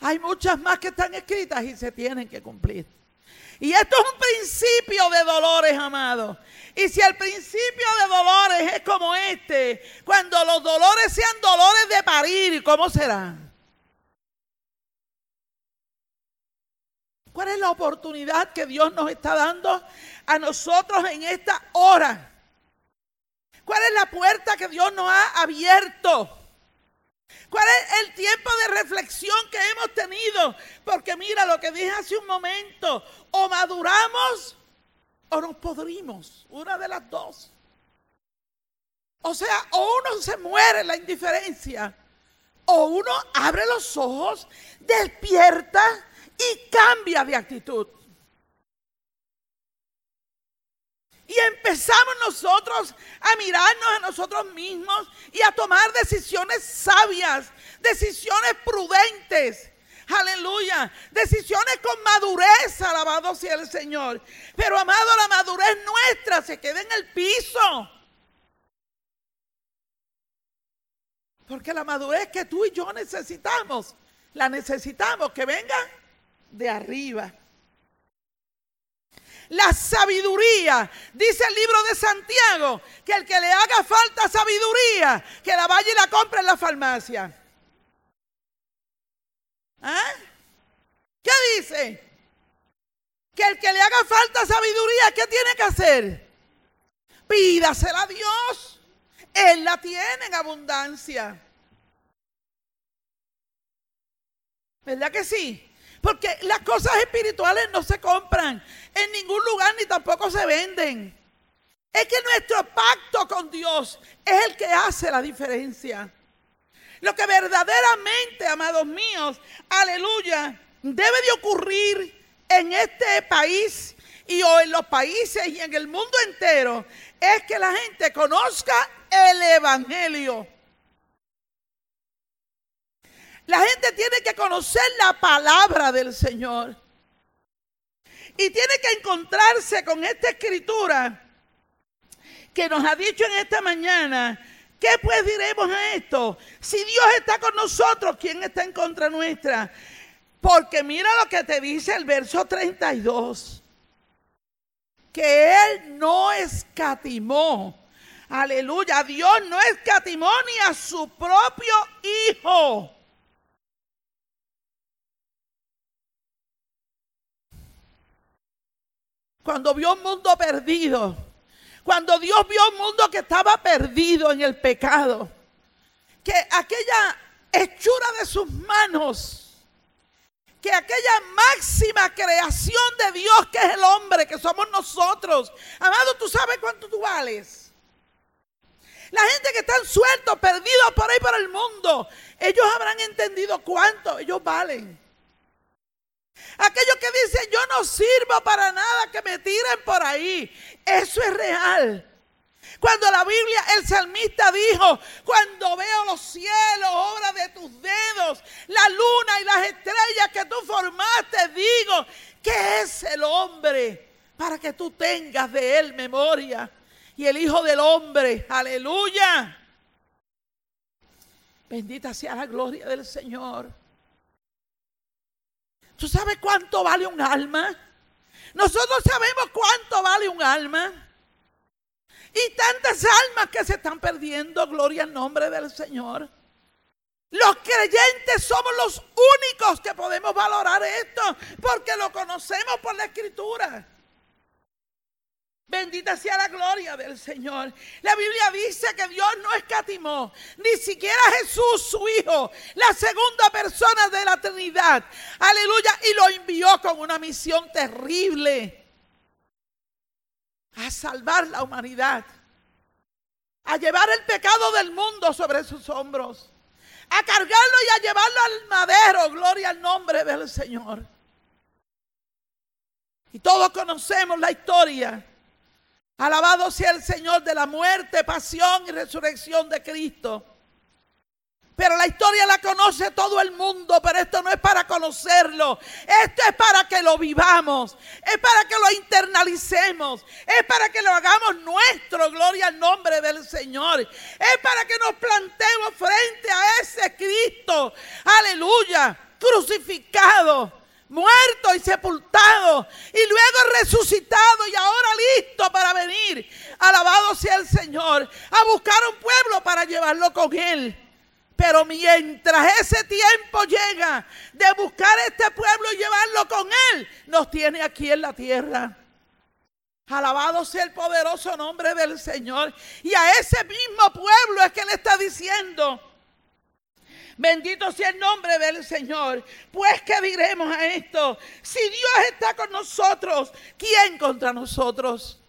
Hay muchas más que están escritas y se tienen que cumplir. Y esto es un principio de dolores, amados. Y si el principio de dolores es como este, cuando los dolores sean dolores de parir, ¿cómo serán? ¿Cuál es la oportunidad que Dios nos está dando a nosotros en esta hora? ¿Cuál es la puerta que Dios nos ha abierto? ¿Cuál es el tiempo de reflexión que hemos tenido? Porque mira lo que dije hace un momento, o maduramos o nos podrimos, una de las dos. O sea, o uno se muere en la indiferencia, o uno abre los ojos, despierta y cambia de actitud. Y empezamos nosotros a mirarnos a nosotros mismos y a tomar decisiones sabias, decisiones prudentes. Aleluya. Decisiones con madurez, alabado sea el Señor. Pero amado, la madurez nuestra se queda en el piso. Porque la madurez que tú y yo necesitamos, la necesitamos que venga de arriba. la sabiduría. Dice el libro de Santiago que el que le haga falta sabiduría, que la vaya y la compre en la farmacia. ¿Ah? ¿Qué dice? Que el que le haga falta sabiduría, ¿qué tiene que hacer? Pídasela a Dios. Él la tiene en abundancia. ¿Verdad que sí? Porque las cosas espirituales no se compran en ningún lugar ni tampoco se venden. Es que nuestro pacto con Dios es el que hace la diferencia. Lo que verdaderamente, amados míos, aleluya, debe de ocurrir en este país y o en los países y en el mundo entero es que la gente conozca el Evangelio. La gente tiene que conocer la palabra del Señor. Y tiene que encontrarse con esta escritura que nos ha dicho en esta mañana. ¿Qué pues diremos a esto? Si Dios está con nosotros, ¿quién está en contra nuestra? Porque mira lo que te dice el verso 32. Que Él no escatimó. Aleluya. Dios no escatimó ni a su propio Hijo Cuando vio un mundo perdido. Cuando Dios vio un mundo que estaba perdido en el pecado. Que aquella hechura de sus manos que aquella máxima creación de Dios que es el hombre, que somos nosotros. Amado, tú sabes cuánto tú vales. La gente que están sueltos, perdidos por ahí por el mundo, ellos habrán entendido cuánto ellos valen. Aquellos que dicen, yo no sirvo para nada, que me tiren por ahí. Eso es real. Cuando la Biblia, el salmista dijo, cuando veo los cielos, obra de tus dedos, la luna y las estrellas que tú formaste, digo, ¿qué es el hombre? Para que tú tengas de él memoria. Y el Hijo del Hombre, aleluya. Bendita sea la gloria del Señor. ¿Tú sabes cuánto vale un alma? Nosotros sabemos cuánto vale un alma. Y tantas almas que se están perdiendo, gloria al nombre del Señor. Los creyentes somos los únicos que podemos valorar esto porque lo conocemos por la escritura. Bendita sea la gloria del Señor. La Biblia dice que Dios no escatimó, ni siquiera Jesús, su Hijo, la segunda persona de la Trinidad. Aleluya. Y lo envió con una misión terrible. A salvar la humanidad. A llevar el pecado del mundo sobre sus hombros. A cargarlo y a llevarlo al madero. Gloria al nombre del Señor. Y todos conocemos la historia Alabado sea el Señor de la muerte, pasión y resurrección de Cristo. Pero la historia la conoce todo el mundo, pero esto no es para conocerlo. Esto es para que lo vivamos. Es para que lo internalicemos. Es para que lo hagamos nuestro. Gloria al nombre del Señor. Es para que nos plantemos frente a ese Cristo. Aleluya. Crucificado muerto y sepultado y luego resucitado y ahora listo para venir. Alabado sea el Señor, a buscar un pueblo para llevarlo con él. Pero mientras ese tiempo llega de buscar este pueblo y llevarlo con él, nos tiene aquí en la tierra. Alabado sea el poderoso nombre del Señor. Y a ese mismo pueblo es que le está diciendo, Bendito sea el nombre del Señor. Pues, ¿qué diremos a esto? Si Dios está con nosotros, ¿quién contra nosotros?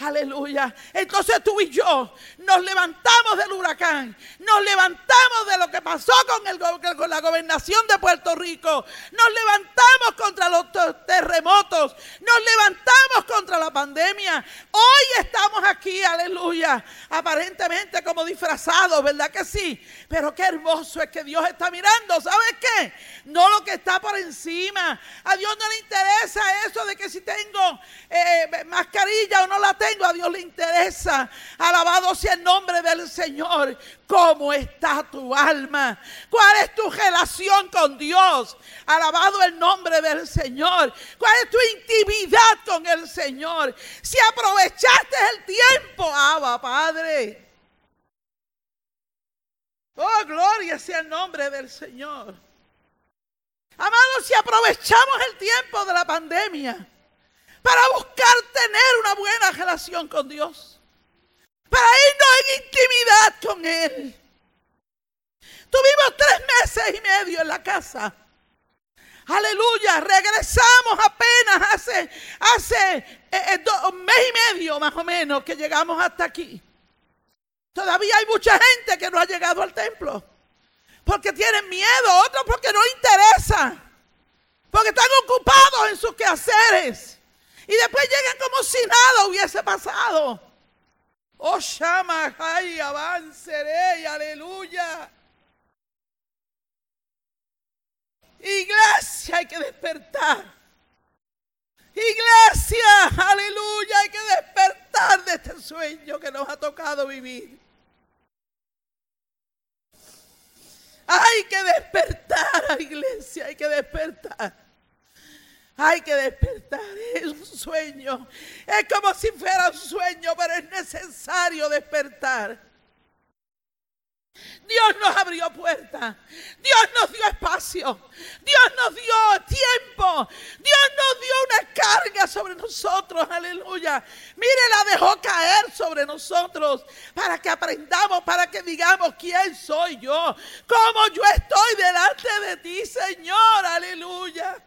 Aleluya. Entonces tú y yo nos levantamos del huracán, nos levantamos de lo que pasó con, el, con la gobernación de Puerto Rico, nos levantamos contra los terremotos, nos levantamos contra la pandemia. Hoy estamos aquí, aleluya, aparentemente como disfrazados, ¿verdad que sí? Pero qué hermoso es que Dios está mirando, ¿sabes qué? No lo que está por encima. A Dios no le interesa eso de que si tengo eh, mascarilla o no la tengo a Dios le interesa. Alabado sea el nombre del Señor. ¿Cómo está tu alma? ¿Cuál es tu relación con Dios? Alabado el nombre del Señor. ¿Cuál es tu intimidad con el Señor, si aprovechaste el tiempo, Abba, Padre. Oh, gloria sea el nombre del Señor. Amados, si aprovechamos el tiempo de la pandemia para buscar tener una buena relación con Dios, para irnos en intimidad con Él. Tuvimos tres meses y medio en la casa. Aleluya, regresamos apenas hace, hace eh, eh, un mes y medio más o menos que llegamos hasta aquí. Todavía hay mucha gente que no ha llegado al templo. Porque tienen miedo, otros porque no interesa. Porque están ocupados en sus quehaceres. Y después llegan como si nada hubiese pasado. Oh, Shama, ay, avanceré, aleluya. Iglesia, hay que despertar. Iglesia, aleluya, hay que despertar de este sueño que nos ha tocado vivir. Hay que despertar, iglesia, hay que despertar. Hay que despertar, es un sueño. Es como si fuera un sueño, pero es necesario despertar. Dios nos abrió puertas. Dios nos dio espacio. Dios nos dio tiempo. Dios nos dio una carga sobre nosotros. Aleluya. Mire, la dejó caer sobre nosotros para que aprendamos, para que digamos quién soy yo. Cómo yo estoy delante de ti, Señor. Aleluya.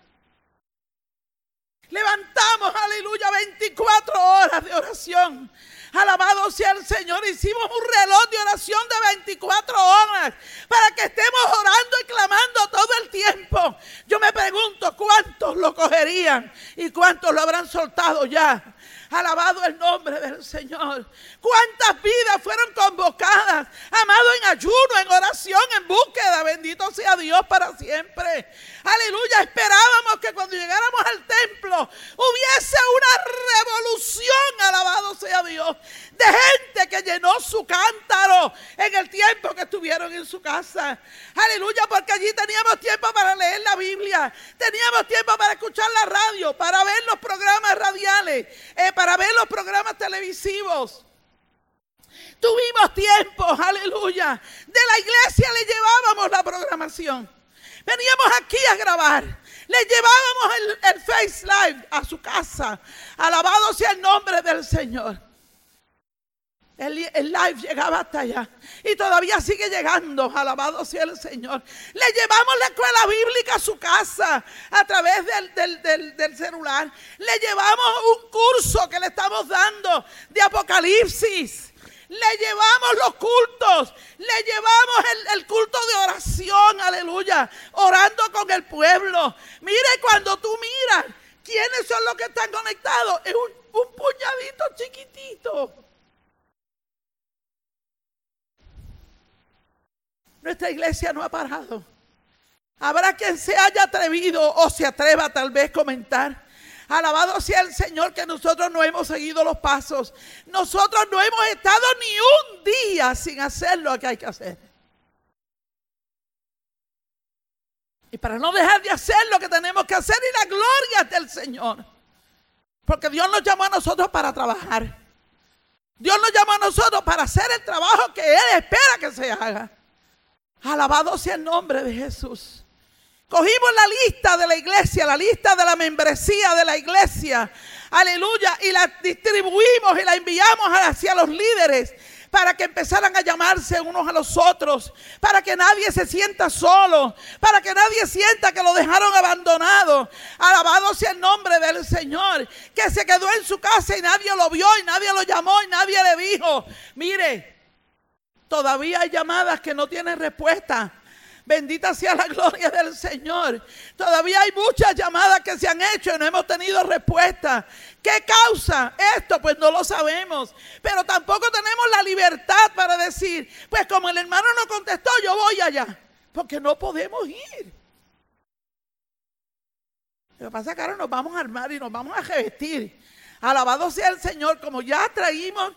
Levantamos, aleluya, 24 horas de oración Alabado sea el Señor. Hicimos un reloj de oración de 24 horas para que estemos orando y clamando todo el tiempo. Yo me pregunto cuántos lo cogerían y cuántos lo habrán soltado ya. Alabado el nombre del Señor. ¿Cuántas vidas fueron convocadas? Amado en ayuno, en oración, en búsqueda. Bendito sea Dios para siempre. Aleluya. Esperábamos que cuando llegáramos al templo hubiese una revolución. Alabado sea Dios. De gente que llenó su cántaro en el tiempo que estuvieron en su casa. Aleluya. Porque allí teníamos tiempo para leer la Biblia. Teníamos tiempo para escuchar la radio, para ver los programas radiales. Eh, para ver los programas televisivos. Tuvimos tiempo, aleluya. De la iglesia le llevábamos la programación. Veníamos aquí a grabar. Le llevábamos el, Face Live a su casa. Alabado sea el nombre del Señor. El, live llegaba hasta allá y todavía sigue llegando. Alabado sea el Señor. Le llevamos la escuela bíblica a su casa a través del, del celular. Le llevamos un curso que le estamos dando de Apocalipsis. Le llevamos los cultos, le llevamos el, culto de oración, aleluya, orando con el pueblo. Mire cuando tú miras quiénes son los que están conectados, es un, un puñadito chiquitito. Nuestra iglesia no ha parado. Habrá quien se haya atrevido o se atreva tal vez comentar Alabado sea el Señor que nosotros no hemos seguido los pasos. Nosotros no hemos estado ni un día sin hacer lo que hay que hacer. Y para no dejar de hacer lo que tenemos que hacer y la gloria del Señor. Porque Dios nos llamó a nosotros para trabajar. Dios nos llamó a nosotros para hacer el trabajo que Él espera que se haga. Alabado sea el nombre de Jesús. Cogimos la lista de la iglesia, la lista de la membresía de la iglesia. Aleluya. Y la distribuimos y la enviamos hacia los líderes para que empezaran a llamarse unos a los otros, para que nadie se sienta solo, para que nadie sienta que lo dejaron abandonado. Alabado sea el nombre del Señor, que se quedó en su casa y nadie lo vio y nadie lo llamó y nadie le dijo, mire, todavía hay llamadas que no tienen respuesta. Bendita sea la gloria del Señor. Todavía hay muchas llamadas que se han hecho y no hemos tenido respuesta. ¿Qué causa esto? Pues no lo sabemos. Pero tampoco tenemos la libertad para decir, pues como el hermano no contestó, yo voy allá. Porque no podemos ir. Lo que pasa es que ahora nos vamos a armar y nos vamos a revestir. Alabado sea el Señor, como ya traímos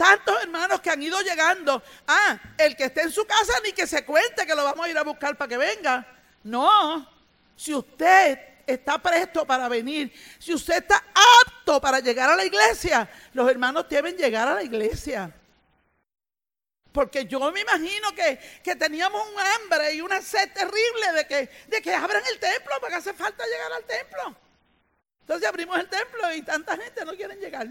tantos hermanos que han ido llegando. Ah, el que esté en su casa ni que se cuente que lo vamos a ir a buscar para que venga. No, si usted está presto para venir, si usted está apto para llegar a la iglesia, los hermanos deben llegar a la iglesia. Porque yo me imagino que, que, teníamos un hambre y una sed terrible de que, de que abran el templo, porque hace falta llegar al templo. Entonces abrimos el templo y tanta gente no quiere llegar.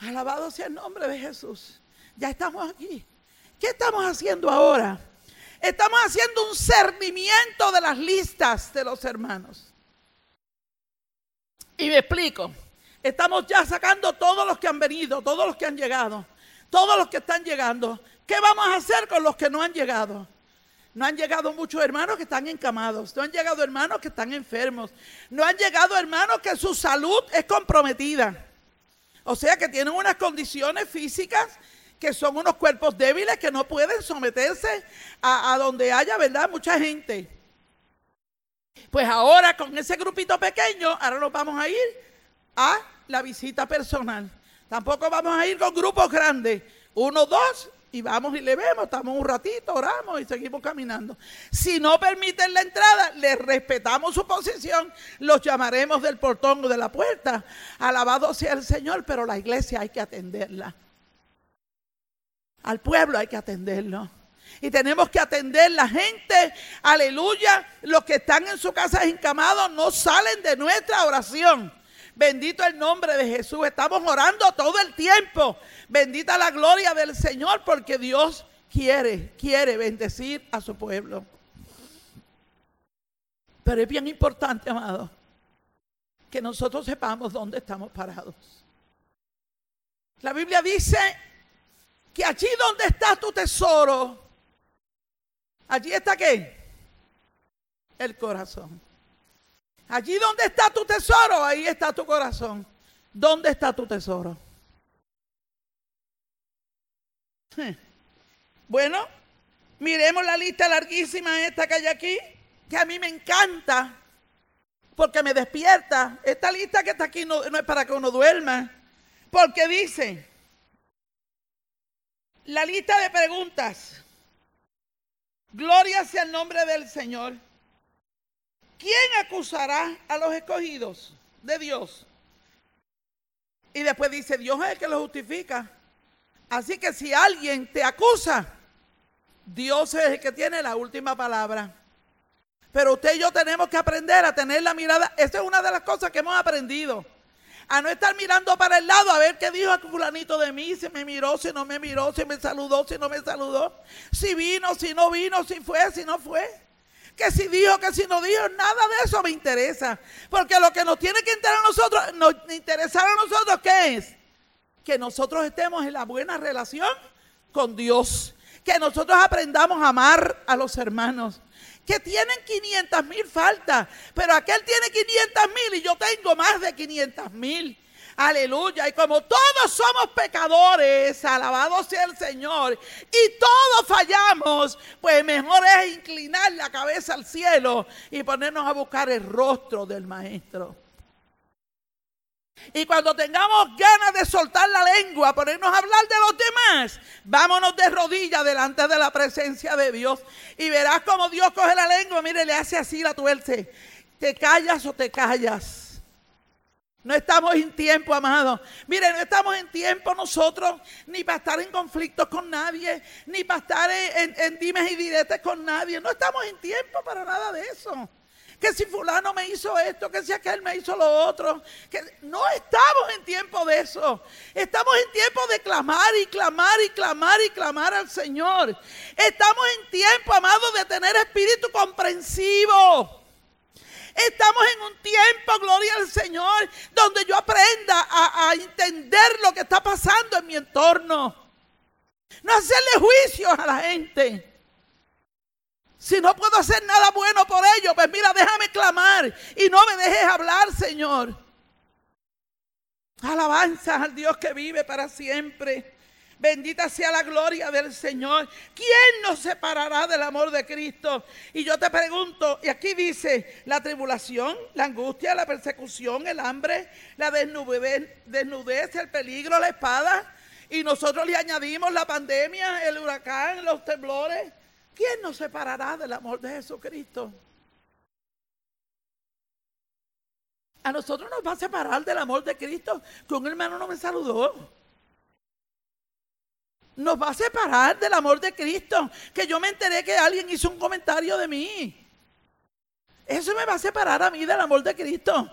Alabado sea el nombre de Jesús. Ya estamos aquí. ¿Qué estamos haciendo ahora? Estamos haciendo un cernimiento de las listas de los hermanos. Y me explico. Estamos ya sacando todos los que han venido, todos los que han llegado, todos los que están llegando. ¿Qué vamos a hacer con los que no han llegado? No han llegado muchos hermanos que están encamados. No han llegado hermanos que están enfermos. No han llegado hermanos que su salud es comprometida. O sea que tienen unas condiciones físicas que son unos cuerpos débiles que no pueden someterse a, donde haya, ¿verdad? Mucha gente. Pues ahora con ese grupito pequeño, ahora nos vamos a ir a la visita personal. Tampoco vamos a ir con grupos grandes. Uno, dos, y vamos y le vemos, estamos un ratito, oramos y seguimos caminando. Si no permiten la entrada, les respetamos su posición, los llamaremos del portón o de la puerta. Alabado sea el Señor, pero la iglesia hay que atenderla. Al pueblo hay que atenderlo. Y tenemos que atender la gente, aleluya. Los que están en su casa encamados no salen de nuestra oración. Bendito el nombre de Jesús. Estamos orando todo el tiempo. Bendita la gloria del Señor porque Dios quiere, quiere bendecir a su pueblo. Pero es bien importante, amado, que nosotros sepamos dónde estamos parados. La Biblia dice que allí donde está tu tesoro, allí está qué? El corazón. Allí donde está tu tesoro, ahí está tu corazón. ¿Dónde está tu tesoro? Bueno, miremos la lista larguísima esta que hay aquí, que a mí me encanta, porque me despierta. Esta lista que está aquí no, no es para que uno duerma, porque dice, la lista de preguntas, gloria sea el nombre del Señor. ¿Quién acusará a los escogidos de Dios? Y después dice, Dios es el que los justifica. Así que si alguien te acusa, Dios es el que tiene la última palabra. Pero usted y yo tenemos que aprender a tener la mirada. Esa es una de las cosas que hemos aprendido. A no estar mirando para el lado a ver qué dijo a fulanito de mí, si me miró, si no me miró, si me saludó, si no me saludó, si vino, si no vino, si fue, si no fue que si dijo, que si no dijo, nada de eso me interesa. Porque lo que nos tiene que interesar a nosotros, nos interesar a nosotros, ¿qué es? Que nosotros estemos en la buena relación con Dios. Que nosotros aprendamos a amar a los hermanos. Que tienen 500 mil faltas, pero aquel tiene 500 mil y yo tengo más de 500 mil. Aleluya. Y como todos somos pecadores, alabado sea el Señor, y todos fallamos, pues mejor es inclinar la cabeza al cielo y ponernos a buscar el rostro del Maestro. Y cuando tengamos ganas de soltar la lengua, ponernos a hablar de los demás, vámonos de rodillas delante de la presencia de Dios. Y verás como Dios coge la lengua, mire, le hace así la tuerce. ¿Te callas o te callas? No estamos en tiempo, amado. Mire, no estamos en tiempo nosotros ni para estar en conflictos con nadie, ni para estar en, dimes y diretes con nadie. No estamos en tiempo para nada de eso. Que si fulano me hizo esto, que si aquel me hizo lo otro. Que no estamos en tiempo de eso. Estamos en tiempo de clamar y clamar y clamar y clamar al Señor. Estamos en tiempo, amado, de tener espíritu comprensivo. Estamos en un tiempo, gloria al Señor, donde yo aprenda a, entender lo que está pasando en mi entorno. No hacerle juicios a la gente. Si no puedo hacer nada bueno por ellos, pues mira, déjame clamar y no me dejes hablar, Señor. Alabanza al Dios que vive para siempre. Bendita sea la gloria del Señor. ¿Quién nos separará del amor de Cristo? Y yo te pregunto, y aquí dice, la tribulación, la angustia, la persecución, el hambre, la desnudez, el peligro, la espada. Y nosotros le añadimos la pandemia, el huracán, los temblores. ¿Quién nos separará del amor de Jesucristo? A nosotros nos va a separar del amor de Cristo que un hermano no me saludó. Nos va a separar del amor de Cristo que yo me enteré que alguien hizo un comentario de mí. Eso me va a separar a mí del amor de Cristo.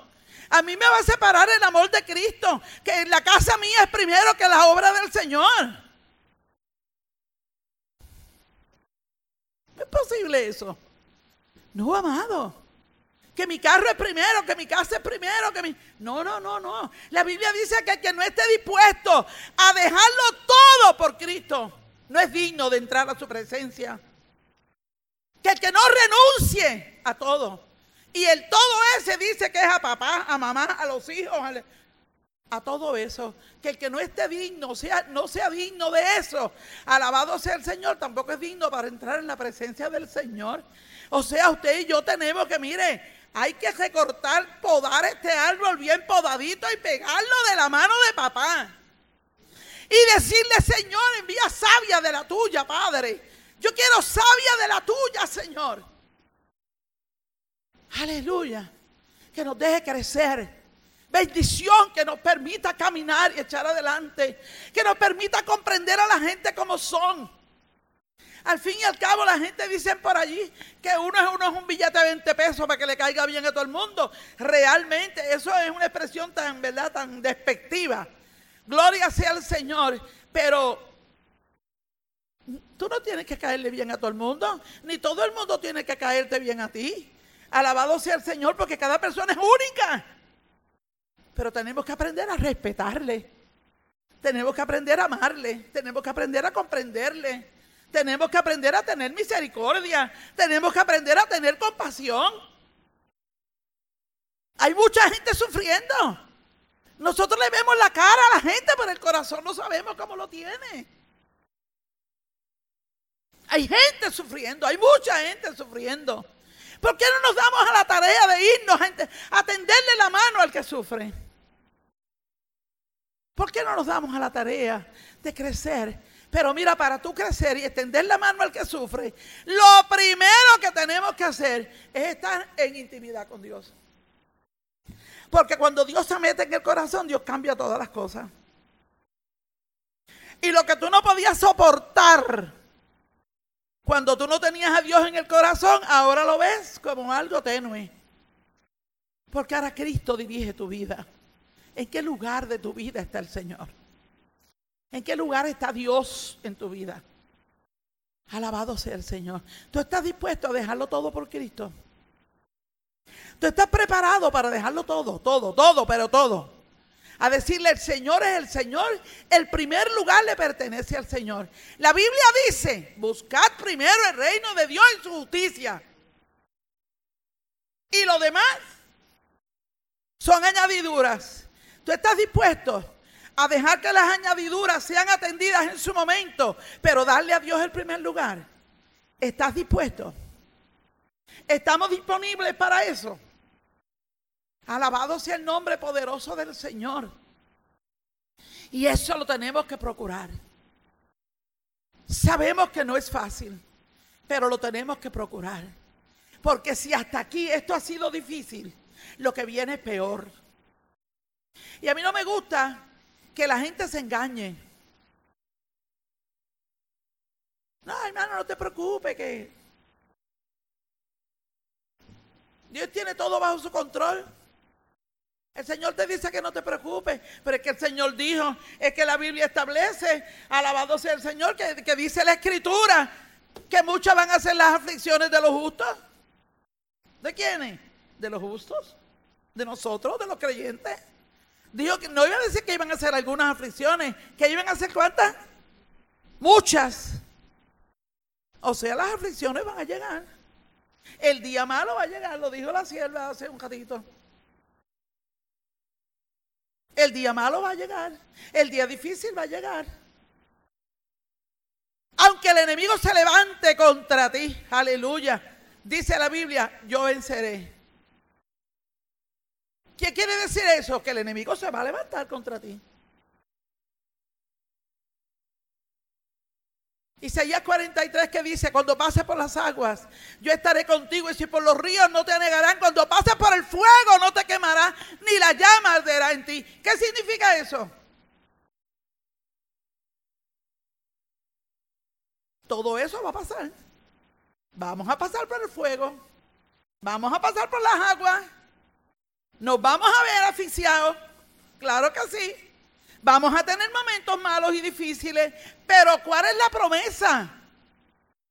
A mí me va a separar el amor de Cristo, que la casa mía es primero que la obra del Señor. ¿Es posible eso? No, amado. Que mi carro es primero, que mi casa es primero, que mi... No, no, no, no. La Biblia dice que el que no esté dispuesto a dejarlo todo por Cristo, no es digno de entrar a su presencia. Que el que no renuncie a todo. Y el todo ese dice que es a papá, a mamá, a los hijos, a, todo eso. Que el que no esté digno, sea, no sea digno de eso. Alabado sea el Señor, tampoco es digno para entrar en la presencia del Señor. O sea, usted y yo tenemos que, mire, hay que recortar, podar este árbol bien podadito y pegarlo de la mano de papá. Y decirle, Señor, envía sabia de la tuya, Padre. Yo quiero sabia de la tuya, Señor. Aleluya. Que nos deje crecer. Bendición que nos permita caminar y echar adelante. Que nos permita comprender a la gente como son. Al fin y al cabo la gente dice por allí que uno es, uno es un billete de 20 pesos para que le caiga bien a todo el mundo. Realmente eso es una expresión tan, ¿verdad? Tan despectiva. Gloria sea al Señor. Pero tú no tienes que caerle bien a todo el mundo. Ni todo el mundo tiene que caerte bien a ti. Alabado sea el Señor porque cada persona es única. Pero tenemos que aprender a respetarle. Tenemos que aprender a amarle. Tenemos que aprender a comprenderle. Tenemos que aprender a tener misericordia. Tenemos que aprender a tener compasión. Hay mucha gente sufriendo. Nosotros le vemos la cara a la gente, pero el corazón no sabemos cómo lo tiene. Hay gente sufriendo, hay mucha gente sufriendo. ¿Por qué no nos damos a la tarea de irnos a tenderle la mano al que sufre? ¿Por qué no nos damos a la tarea de crecer? Pero mira, para tú crecer y extender la mano al que sufre, lo primero que tenemos que hacer es estar en intimidad con Dios. Porque cuando Dios se mete en el corazón, Dios cambia todas las cosas. Y lo que tú no podías soportar cuando tú no tenías a Dios en el corazón, ahora lo ves como algo tenue. Porque ahora Cristo dirige tu vida. ¿En qué lugar de tu vida está el Señor? ¿En qué lugar está Dios en tu vida? Alabado sea el Señor. ¿Tú estás dispuesto a dejarlo todo por Cristo? ¿Tú estás preparado para dejarlo todo, todo, todo, pero todo? a decirle el Señor es el Señor, el primer lugar le pertenece al Señor. La Biblia dice, buscad primero el reino de Dios y su justicia. Y lo demás son añadiduras. ¿Tú estás dispuesto a dejar que las añadiduras sean atendidas en su momento, pero darle a Dios el primer lugar? ¿Estás dispuesto? ¿Estamos disponibles para eso? Alabado sea el nombre poderoso del Señor. Y eso lo tenemos que procurar. Sabemos que no es fácil, pero lo tenemos que procurar. Porque si hasta aquí esto ha sido difícil, lo que viene es peor. Y a mí no me gusta que la gente se engañe. No, hermano, no te preocupes que Dios tiene todo bajo su control. El Señor te dice que no te preocupes, pero es que el Señor dijo, es que la Biblia establece, alabado sea el Señor, que, que dice la Escritura, que muchas van a ser las aflicciones de los justos. ¿De quiénes? De los justos, de nosotros, de los creyentes. Dijo que no iba a decir que iban a ser algunas aflicciones, que iban a ser cuántas? Muchas. O sea, las aflicciones van a llegar. El día malo va a llegar, lo dijo la sierva hace un ratito. El día malo va a llegar. El día difícil va a llegar. Aunque el enemigo se levante contra ti, aleluya, dice la Biblia, yo venceré. ¿Qué quiere decir eso? Que el enemigo se va a levantar contra ti. Isaías 43 que dice, cuando pases por las aguas, yo estaré contigo y si por los ríos no te negarán, cuando pases por el fuego no te quemará, ni la llama arderá en ti. ¿Qué significa eso? Todo eso va a pasar. Vamos a pasar por el fuego, vamos a pasar por las aguas, nos vamos a ver asfixiados, claro que sí. Vamos a tener momentos malos y difíciles, pero ¿cuál es la promesa?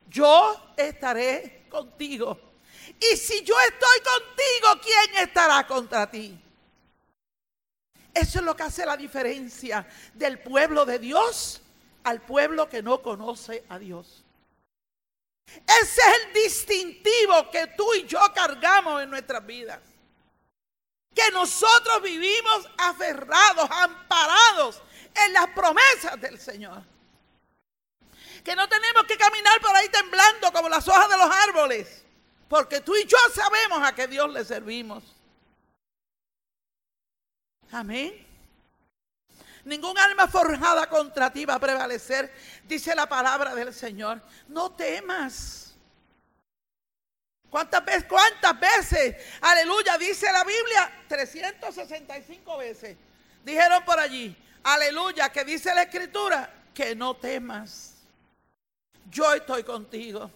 Yo estaré contigo. Y si yo estoy contigo, ¿quién estará contra ti? Eso es lo que hace la diferencia del pueblo de Dios al pueblo que no conoce a Dios. Ese es el distintivo que tú y yo cargamos en nuestras vidas que nosotros vivimos aferrados, amparados en las promesas del Señor. Que no tenemos que caminar por ahí temblando como las hojas de los árboles, porque tú y yo sabemos a qué Dios le servimos. Amén. Ningún alma forjada contra ti va a prevalecer, dice la palabra del Señor. No temas. ¿Cuántas veces? ¿Cuántas veces? Aleluya, dice la Biblia, 365 veces. Dijeron por allí, aleluya, que dice la escritura, que no temas. Yo estoy contigo.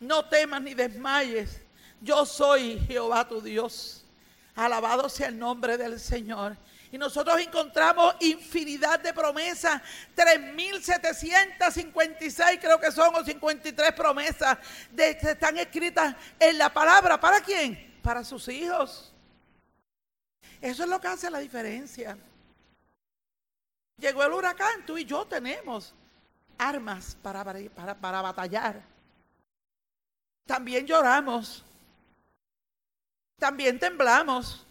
No temas ni desmayes. Yo soy Jehová tu Dios. Alabado sea el nombre del Señor. Y nosotros encontramos infinidad de promesas, 3.756 creo que son, o 53 promesas de, que están escritas en la palabra. ¿Para quién? Para sus hijos. Eso es lo que hace la diferencia. Llegó el huracán, tú y yo tenemos armas para, para, para batallar. También lloramos. También temblamos.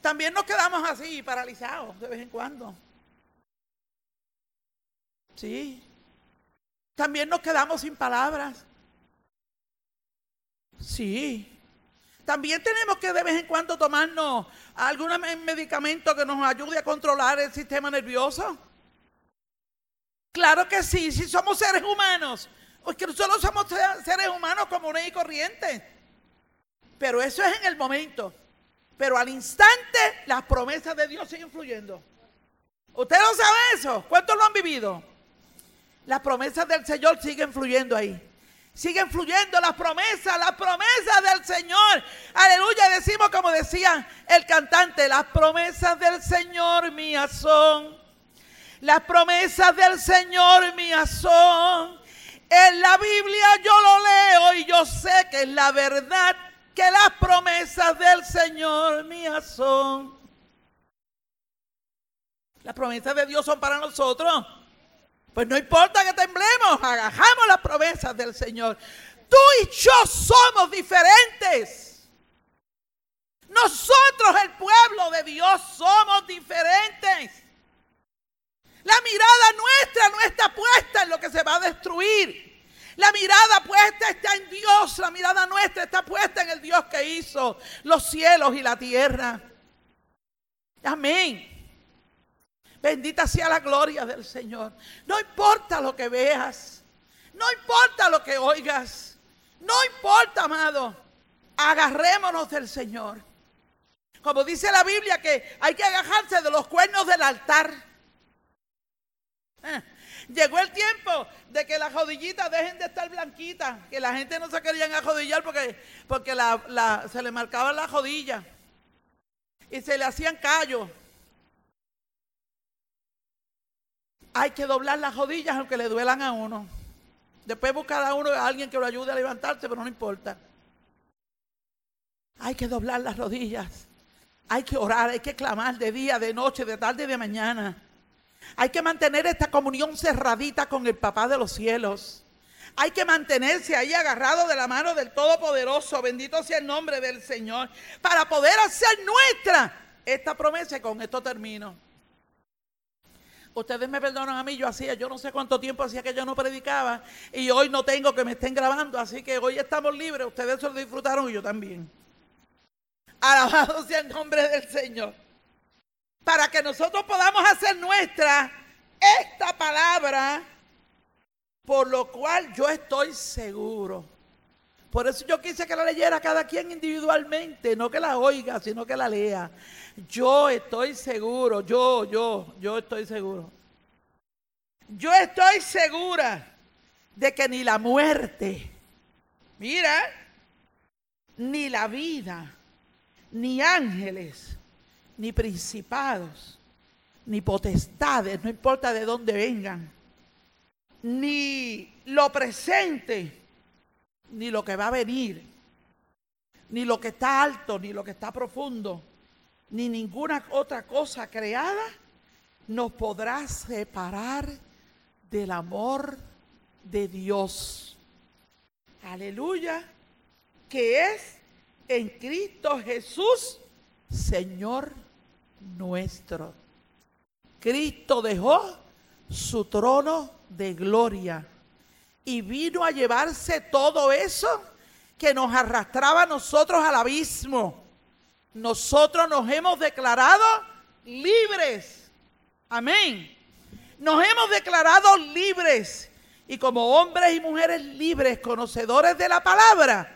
También nos quedamos así, paralizados de vez en cuando. Sí. También nos quedamos sin palabras. Sí. También tenemos que de vez en cuando tomarnos algún medicamento que nos ayude a controlar el sistema nervioso. Claro que sí, si somos seres humanos, porque nosotros somos seres humanos comunes y corrientes. Pero eso es en el momento. Pero al instante las promesas de Dios siguen fluyendo. ¿Usted no sabe eso? ¿Cuántos lo han vivido? Las promesas del Señor siguen fluyendo ahí. Siguen fluyendo las promesas, las promesas del Señor. Aleluya, decimos como decía el cantante, las promesas del Señor mías son. Las promesas del Señor mías son. En la Biblia yo lo leo y yo sé que es la verdad que las promesas del Señor mías son. Las promesas de Dios son para nosotros. Pues no importa que temblemos, agajamos las promesas del Señor. Tú y yo somos diferentes. Nosotros, el pueblo de Dios, somos diferentes. La mirada nuestra no está puesta en lo que se va a destruir. La mirada puesta está en Dios, la mirada nuestra está puesta en el Dios que hizo los cielos y la tierra. Amén. Bendita sea la gloria del Señor. No importa lo que veas, no importa lo que oigas, no importa, amado. Agarrémonos del Señor. Como dice la Biblia que hay que agajarse de los cuernos del altar. Eh, Llegó el tiempo de que las rodillitas dejen de estar blanquitas, que la gente no se querían arrodillar porque, porque se le marcaban las rodillas y se le hacían callos. Hay que doblar las rodillas aunque le duelan a uno. Después buscar a uno a alguien que lo ayude a levantarse, pero no importa. Hay que doblar las rodillas. Hay que orar, hay que clamar de día, de noche, de tarde y de mañana. Hay que mantener esta comunión cerradita con el papá de los cielos. Hay que mantenerse ahí agarrado de la mano del Todopoderoso. Bendito sea el nombre del Señor. Para poder hacer nuestra esta promesa. Y con esto termino. Ustedes me perdonan a mí, yo hacía, yo no sé cuánto tiempo hacía que yo no predicaba. Y hoy no tengo que me estén grabando. Así que hoy estamos libres. Ustedes se lo disfrutaron y yo también. Alabado sea el nombre del Señor para que nosotros podamos hacer nuestra esta palabra, por lo cual yo estoy seguro. Por eso yo quise que la leyera cada quien individualmente, no que la oiga, sino que la lea. Yo estoy seguro, yo, yo, yo estoy seguro. Yo estoy segura de que ni la muerte, mira, ni la vida, ni ángeles, ni principados, ni potestades, no importa de dónde vengan, ni lo presente, ni lo que va a venir, ni lo que está alto, ni lo que está profundo, ni ninguna otra cosa creada nos podrá separar del amor de Dios. Aleluya, que es en Cristo Jesús, Señor nuestro. Cristo dejó su trono de gloria y vino a llevarse todo eso que nos arrastraba a nosotros al abismo. Nosotros nos hemos declarado libres. Amén. Nos hemos declarado libres. Y como hombres y mujeres libres, conocedores de la palabra,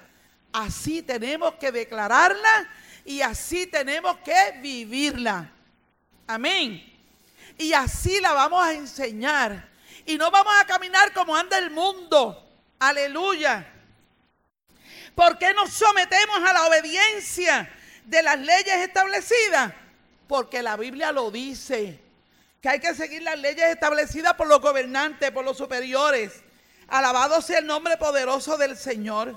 así tenemos que declararla y así tenemos que vivirla. Amén y así la vamos a enseñar. Y no vamos a caminar como anda el mundo. Aleluya. ¿Por qué nos sometemos a la obediencia de las leyes establecidas? Porque la Biblia lo dice, que hay que seguir las leyes establecidas por los gobernantes, por los superiores. Alabado sea el nombre poderoso del Señor.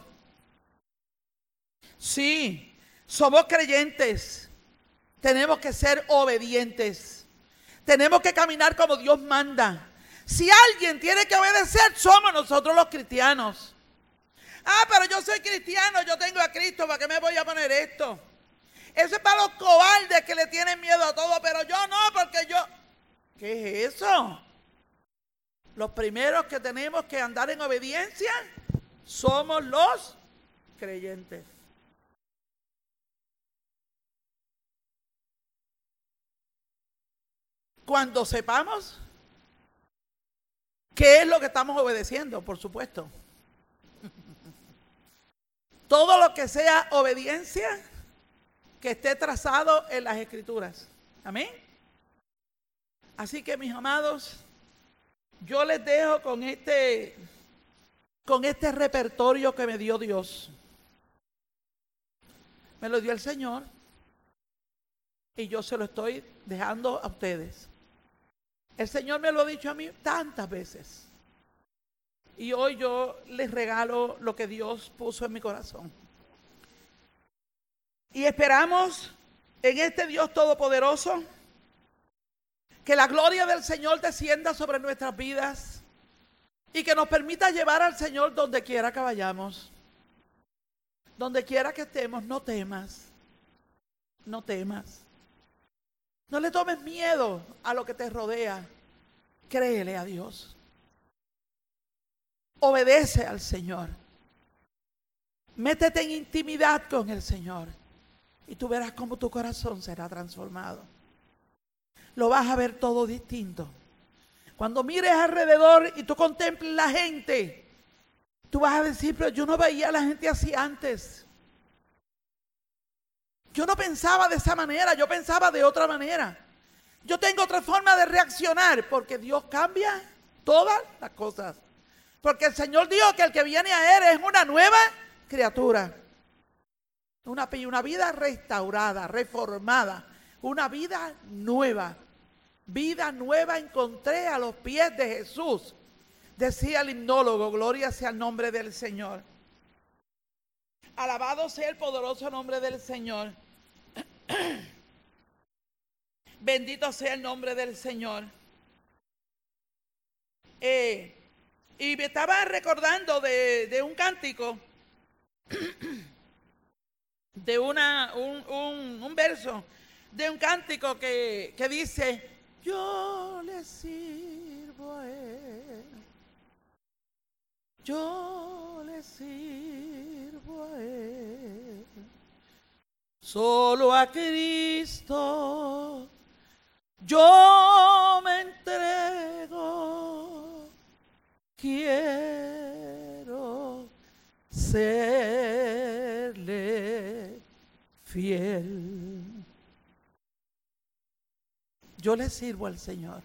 Sí, somos creyentes. Tenemos que ser obedientes. Tenemos que caminar como Dios manda. Si alguien tiene que obedecer, somos nosotros los cristianos. Ah, pero yo soy cristiano, yo tengo a Cristo, ¿para qué me voy a poner esto? Eso es para los cobardes que le tienen miedo a todo, pero yo no, porque yo... ¿Qué es eso? Los primeros que tenemos que andar en obediencia somos los creyentes. Cuando sepamos qué es lo que estamos obedeciendo, por supuesto. Todo lo que sea obediencia que esté trazado en las escrituras. Amén. Así que mis amados, yo les dejo con este con este repertorio que me dio Dios. Me lo dio el Señor y yo se lo estoy dejando a ustedes. El Señor me lo ha dicho a mí tantas veces. Y hoy yo les regalo lo que Dios puso en mi corazón. Y esperamos en este Dios Todopoderoso que la gloria del Señor descienda sobre nuestras vidas y que nos permita llevar al Señor donde quiera que vayamos. Donde quiera que estemos, no temas. No temas. No le tomes miedo a lo que te rodea. Créele a Dios. Obedece al Señor. Métete en intimidad con el Señor. Y tú verás cómo tu corazón será transformado. Lo vas a ver todo distinto. Cuando mires alrededor y tú contemples la gente, tú vas a decir, pero yo no veía a la gente así antes. Yo no pensaba de esa manera, yo pensaba de otra manera. Yo tengo otra forma de reaccionar porque Dios cambia todas las cosas. Porque el Señor dijo que el que viene a Él es una nueva criatura. Una, una vida restaurada, reformada, una vida nueva. Vida nueva encontré a los pies de Jesús. Decía el himnólogo, gloria sea el nombre del Señor. Alabado sea el poderoso nombre del Señor. Bendito sea el nombre del Señor. Eh, y me estaba recordando de, un cántico, de una, un, un, verso, de un cántico que, que dice, yo le sirvo a él, yo le sirvo Solo a Cristo yo me entrego quiero serle fiel. Yo le sirvo al Señor.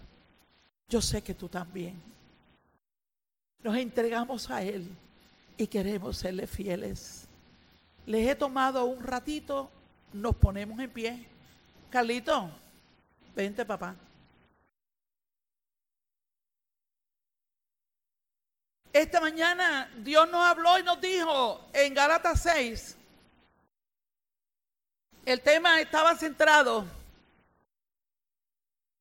Yo sé que tú también. Nos entregamos a Él y queremos serle fieles. Les he tomado un ratito, nos ponemos en pie. Carlito, vente papá. Esta mañana Dios nos habló y nos dijo en Gálatas 6, el tema estaba centrado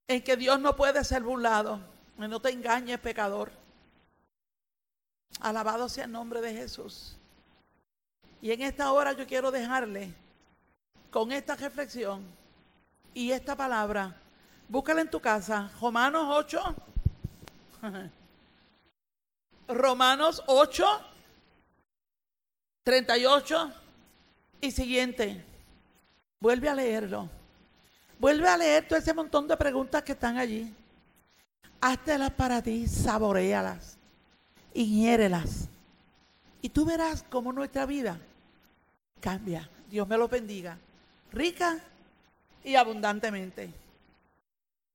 en que Dios no puede ser burlado, no te engañes pecador. Alabado sea el nombre de Jesús. Y en esta hora yo quiero dejarle con esta reflexión y esta palabra. Búscala en tu casa. Romanos 8. Romanos 8, 38 y siguiente. Vuelve a leerlo. Vuelve a leer todo ese montón de preguntas que están allí. Háztelas para ti, saborealas, ingiérelas. Y tú verás cómo nuestra vida cambia. Dios me lo bendiga. Rica y abundantemente.